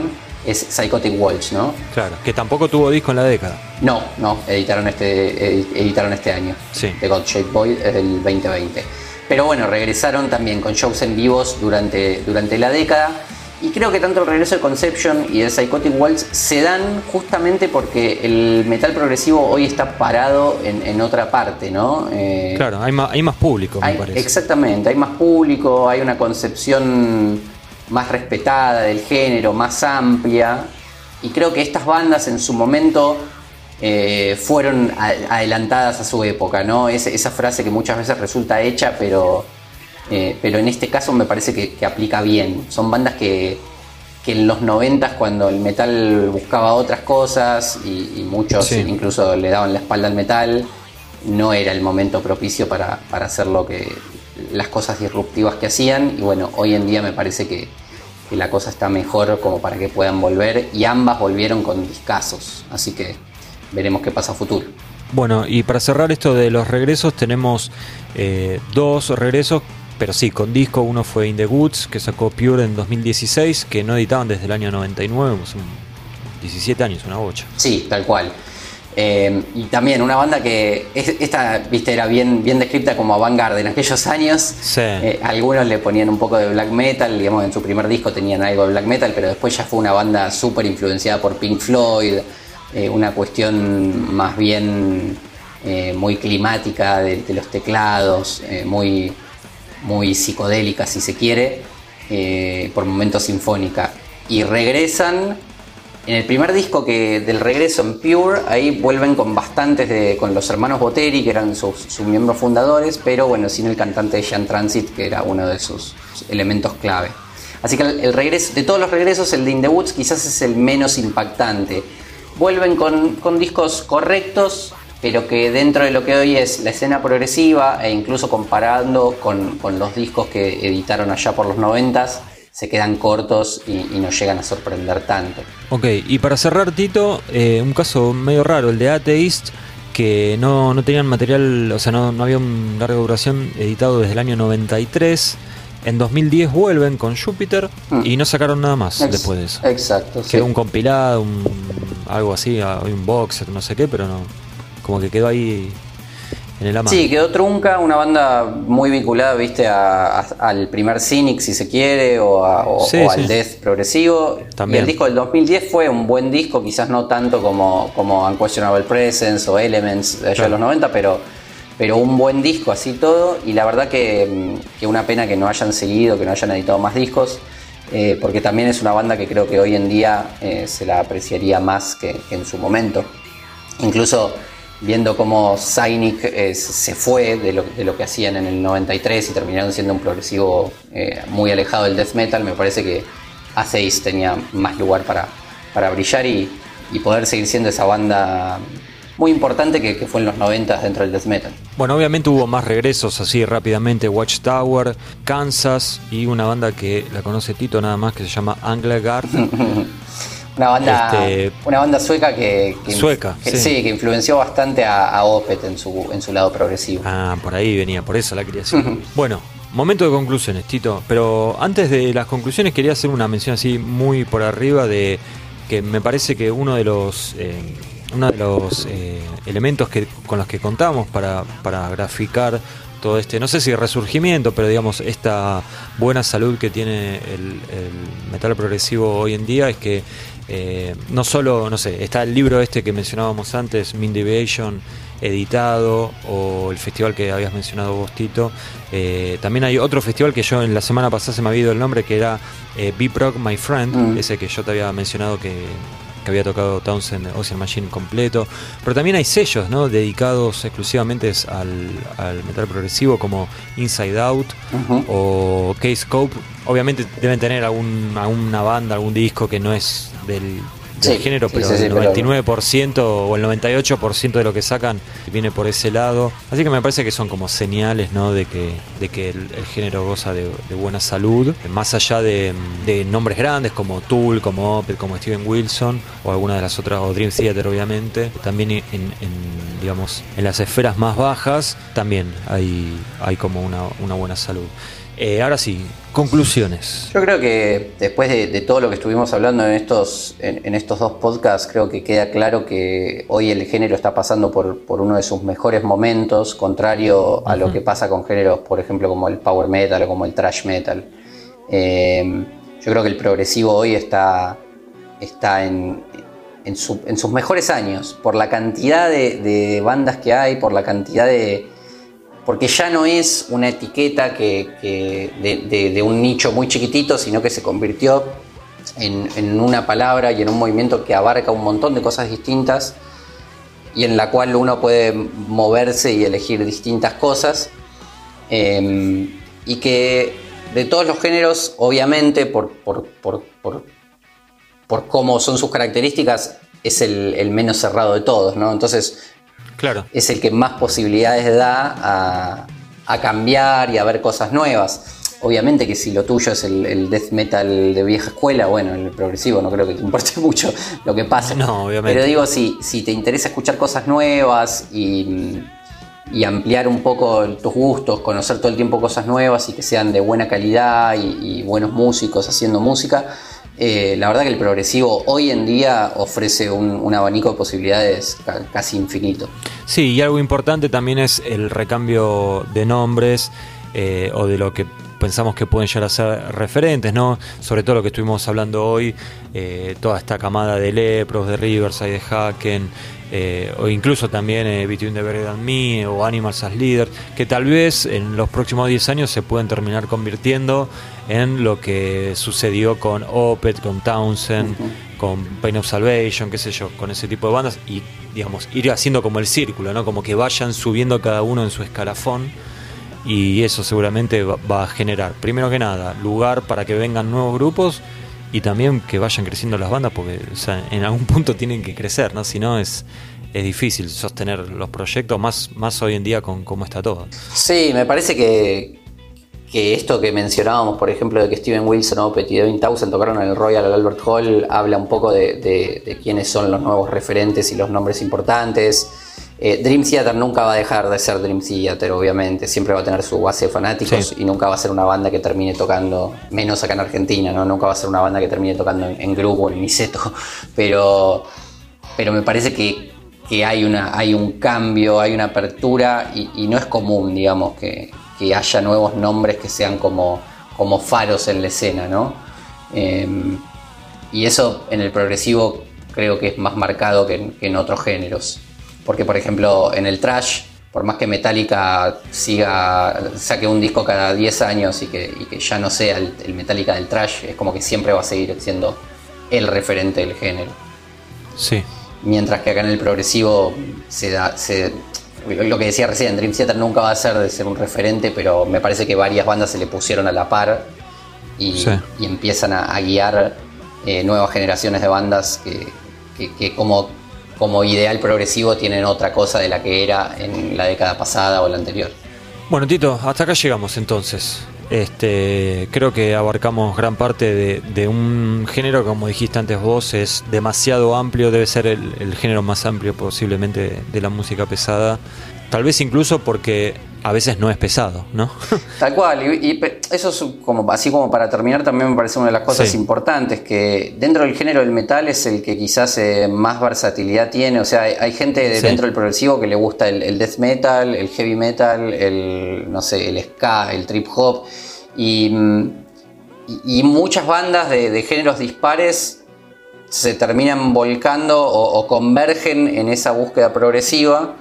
es Psychotic Waltz, ¿no? Claro, que tampoco tuvo disco en la década. No, no, editaron este, edi- editaron este año. Sí. The God Shaped Boy del 2020. Pero bueno, regresaron también con shows en vivos durante, durante la década. Y creo que tanto el regreso de Conception y de Psychotic Waltz se dan justamente porque el metal progresivo hoy está parado en, en otra parte, ¿no? Eh, Claro, hay más, hay más público, me hay- parece. exactamente, hay más público, hay una concepción más respetada del género, más amplia. Y creo que estas bandas en su momento eh, fueron adelantadas a su época, ¿no? Es- esa frase que muchas veces resulta hecha, pero, eh, pero en este caso me parece que, que aplica bien. Son bandas que, que en los 90 cuando el metal buscaba otras cosas y, y muchos Sí. incluso le daban la espalda al metal, no era el momento propicio para, para hacer lo que las cosas disruptivas que hacían y bueno, hoy en día me parece que, que la cosa está mejor como para que puedan volver y ambas volvieron con discazos, así que veremos qué pasa a futuro. Bueno, y para cerrar esto de los regresos, tenemos eh, dos regresos, pero sí, con disco. Uno fue In the Woods, que sacó Pure en 2016, que no editaban desde el año 99, pues un 17 años, una bocha. Sí, tal cual. Eh, y también una banda que es- esta, viste, era bien, bien descrita como avant-garde en aquellos años. Sí. Eh, algunos le ponían un poco de black metal, digamos, en su primer disco tenían algo de black metal, pero después ya fue una banda súper influenciada por Pink Floyd, eh, una cuestión más bien eh, muy climática de, de los teclados, muy, muy psicodélica si se quiere, por momentos sinfónica. Y regresan en el primer disco que del regreso en Pure, ahí vuelven con bastantes de, con los hermanos Boteri, que eran sus, miembros fundadores, pero bueno, sin el cantante de Jean Transit, que era uno de sus elementos clave. Así que el, el regreso, de todos los regresos, el de In the Woods quizás es el menos impactante. Vuelven con, con discos correctos, pero que dentro de lo que hoy es la escena progresiva, e incluso comparando con, con los discos que editaron allá por los noventas, se quedan cortos y, y no llegan a sorprender tanto. Ok, y para cerrar, Tito, eh, un caso medio raro, el de Atheist, que no, no tenían material, o sea, no, no había un larga duración editado desde el año 93. En 2010 vuelven con Júpiter Mm. y no sacaron nada más Ex- después de eso. Exacto. sí. Quedó un compilado, un, algo así, ah, un boxer, no sé qué, pero no. Como que quedó ahí en el ama. Sí, quedó trunca, una banda muy vinculada, viste, a- a- al primer Cynic, si se quiere, o, a- o- Sí, o sí. al Death progresivo. También. Y el disco del 2010 fue un buen disco, quizás no tanto como, como Unquestionable Presence o Elements de allá de los 90, pero, pero un buen disco así todo. Y la verdad que, que una pena que no hayan seguido, que no hayan editado más discos. eh, porque también es una banda que creo que hoy en día eh, se la apreciaría más que, que en su momento. Incluso viendo cómo Cynic eh, se fue de lo, de lo que hacían en el 93 y terminaron siendo un progresivo eh, muy alejado del death metal, me parece que A6 tenía más lugar para, para brillar y, y poder seguir siendo esa banda muy importante que, que fue en los 90 dentro del death metal. Bueno, obviamente hubo más regresos así rápidamente, Watchtower, Kansas y una banda que la conoce Tito nada más que se llama Anglegard. Una banda, Este- una banda sueca que, que- Sueca, que- sí. que influenció bastante a, a Opeth en su, en su lado progresivo. Ah, por ahí venía, por eso la quería decir. Bueno, momento de conclusiones, Tito. Pero antes de las conclusiones quería hacer una mención así muy por arriba de que me parece que uno de los eh, uno de los eh, elementos que, con los que contamos para, para graficar todo este, no sé si resurgimiento, pero digamos esta buena salud que tiene el, el metal progresivo hoy en día es que eh, no solo, no sé, está el libro este que mencionábamos antes, Min Deviation, editado, o el festival que habías mencionado vos, Tito. Eh, también hay otro festival que yo en la semana pasada se me había ido el nombre, que era eh, Beep My Friend, Mm. ese que yo te había mencionado que, que había tocado Townsend Ocean Machine completo. Pero también hay sellos, ¿no? Dedicados exclusivamente al, al metal progresivo, como Inside Out o K-Scope. Obviamente deben tener algún, alguna banda, algún disco que no es del, del Sí, género, sí, pero sí, el pero- 99% o el 98% de lo que sacan viene por ese lado. Así que me parece que son como señales ¿no? de que, de que el, el género goza de, de buena salud, más allá de, de nombres grandes como Tool, como Opeth, como Steven Wilson o alguna de las otras, o Dream Theater obviamente, también en, en, digamos, en las esferas más bajas también hay, hay como una, una buena salud. Eh, ahora sí, conclusiones. Yo creo que después de, de todo lo que estuvimos hablando en estos, en, en estos dos podcasts, creo que queda claro que hoy el género está pasando por, por uno de sus mejores momentos, contrario a lo que pasa con géneros, por ejemplo, como el power metal o como el thrash metal. Eh, yo creo que el progresivo hoy está, está en, en, su- en sus mejores años, por la cantidad de, de bandas que hay, por la cantidad de, porque ya no es una etiqueta que, de, un nicho muy chiquitito, sino que se convirtió en, una palabra y en un movimiento que abarca un montón de cosas distintas y en la cual uno puede moverse y elegir distintas cosas. Eh, y que de todos los géneros, obviamente, por, por, por- por- por cómo son sus características, es el, el menos cerrado de todos, ¿no? Entonces, Claro. es el que más posibilidades da a, a cambiar y a ver cosas nuevas. Obviamente que si lo tuyo es el, el death metal de vieja escuela, bueno, el progresivo no creo que te importe mucho lo que pasa. No, obviamente. Pero digo, si, si te interesa escuchar cosas nuevas y, y ampliar un poco tus gustos, conocer todo el tiempo cosas nuevas y que sean de buena calidad y, y buenos músicos haciendo música, eh, la verdad que el progresivo hoy en día ofrece un, abanico de posibilidades ca- casi infinito. Sí, y algo importante también es el recambio de nombres eh, o de lo que pensamos que pueden llegar a ser referentes, ¿no? Sobre todo lo que estuvimos hablando hoy, eh, toda esta camada de Lepros, de Riverside, de Haken, eh, o incluso también eh, Between the Buried and Me o Animals as Leader, que tal vez en los próximos 10 años se pueden terminar convirtiendo en lo que sucedió con Opeth, con Townsend, con Pain of Salvation, qué sé yo, con ese tipo de bandas y digamos ir haciendo como el círculo, ¿no? Como que vayan subiendo cada uno en su escalafón y eso seguramente va, a generar, primero que nada, lugar para que vengan nuevos grupos y también que vayan creciendo las bandas porque o en algún punto tienen que crecer, ¿no? Si no es es difícil sostener los proyectos más más hoy en día con cómo está todo. Sí, me parece que, que esto que mencionábamos, por ejemplo, de que Steven Wilson, Opeth y Devin Townsend tocaron en el Royal Albert Hall, habla un poco de- de quiénes son los nuevos referentes y los nombres importantes. Eh, Dream Theater nunca va a dejar de ser Dream Theater, obviamente. Siempre va a tener su base de fanáticos Sí. y nunca va a ser una banda que termine tocando, menos acá en Argentina, ¿no? Nunca va a ser una banda que termine tocando en, en grupo o en Niceto. Pero, pero me parece que, que hay, una, hay un cambio, hay una apertura y, y no es común, digamos, que, que haya nuevos nombres que sean como, como faros en la escena, ¿no? Eh, y eso en el progresivo creo que es más marcado que en, que en otros géneros. Porque, por ejemplo, en el trash, por más que Metallica siga, saque un disco cada 10 años y que, y que ya no sea el, el Metallica del trash, es como que siempre va a seguir siendo el referente del género. Sí. Mientras que acá en el progresivo se da. Se, lo que decía recién, Dream Theater nunca va a ser de ser un referente, pero me parece que varias bandas se le pusieron a la par y, Sí. y empiezan a, a guiar eh, nuevas generaciones de bandas que, que- que como, como ideal progresivo tienen otra cosa de la que era en la década pasada o la anterior. Bueno, Tito, hasta acá llegamos entonces. Este, creo que abarcamos gran parte de, un género, como dijiste antes vos, es demasiado amplio, debe ser el género más amplio posiblemente de la música pesada. Tal vez incluso porque a veces no es pesado, ¿no? Tal cual, y, eso es como, así como para terminar también me parece una de las cosas Sí. importantes, que dentro del género del metal es el que quizás eh, más versatilidad tiene, o sea, hay, hay gente de Sí. dentro del progresivo que le gusta el, el death metal, el heavy metal, el, no sé, el ska, el trip hop, y, y- y muchas bandas de, de géneros dispares se terminan volcando o, o convergen en esa búsqueda progresiva,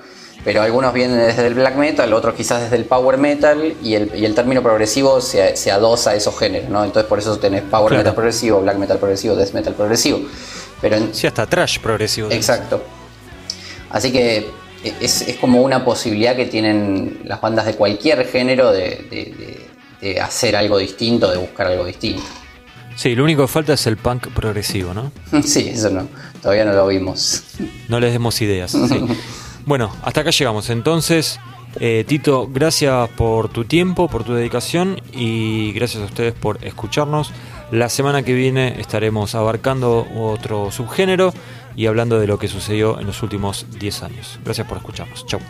pero algunos vienen desde el black metal, otros quizás desde el power metal, y el, y el término progresivo se, se adosa a esos géneros, ¿no? Entonces por eso tenés power Claro. metal progresivo, black metal progresivo, death metal progresivo. Pero en- sí, hasta trash progresivo. Exacto. Así que es, es como una posibilidad que tienen las bandas de cualquier género de, de- de- de hacer algo distinto, de buscar algo distinto. Sí, lo único que falta es el punk progresivo, ¿no? Sí, eso no, todavía no lo vimos. No les demos ideas. sí. Bueno, hasta acá llegamos. Entonces, eh, Tito, gracias por tu tiempo, por tu dedicación y gracias a ustedes por escucharnos. La semana que viene estaremos abarcando otro subgénero y hablando de lo que sucedió en los últimos 10 años. Gracias por escucharnos. Chau.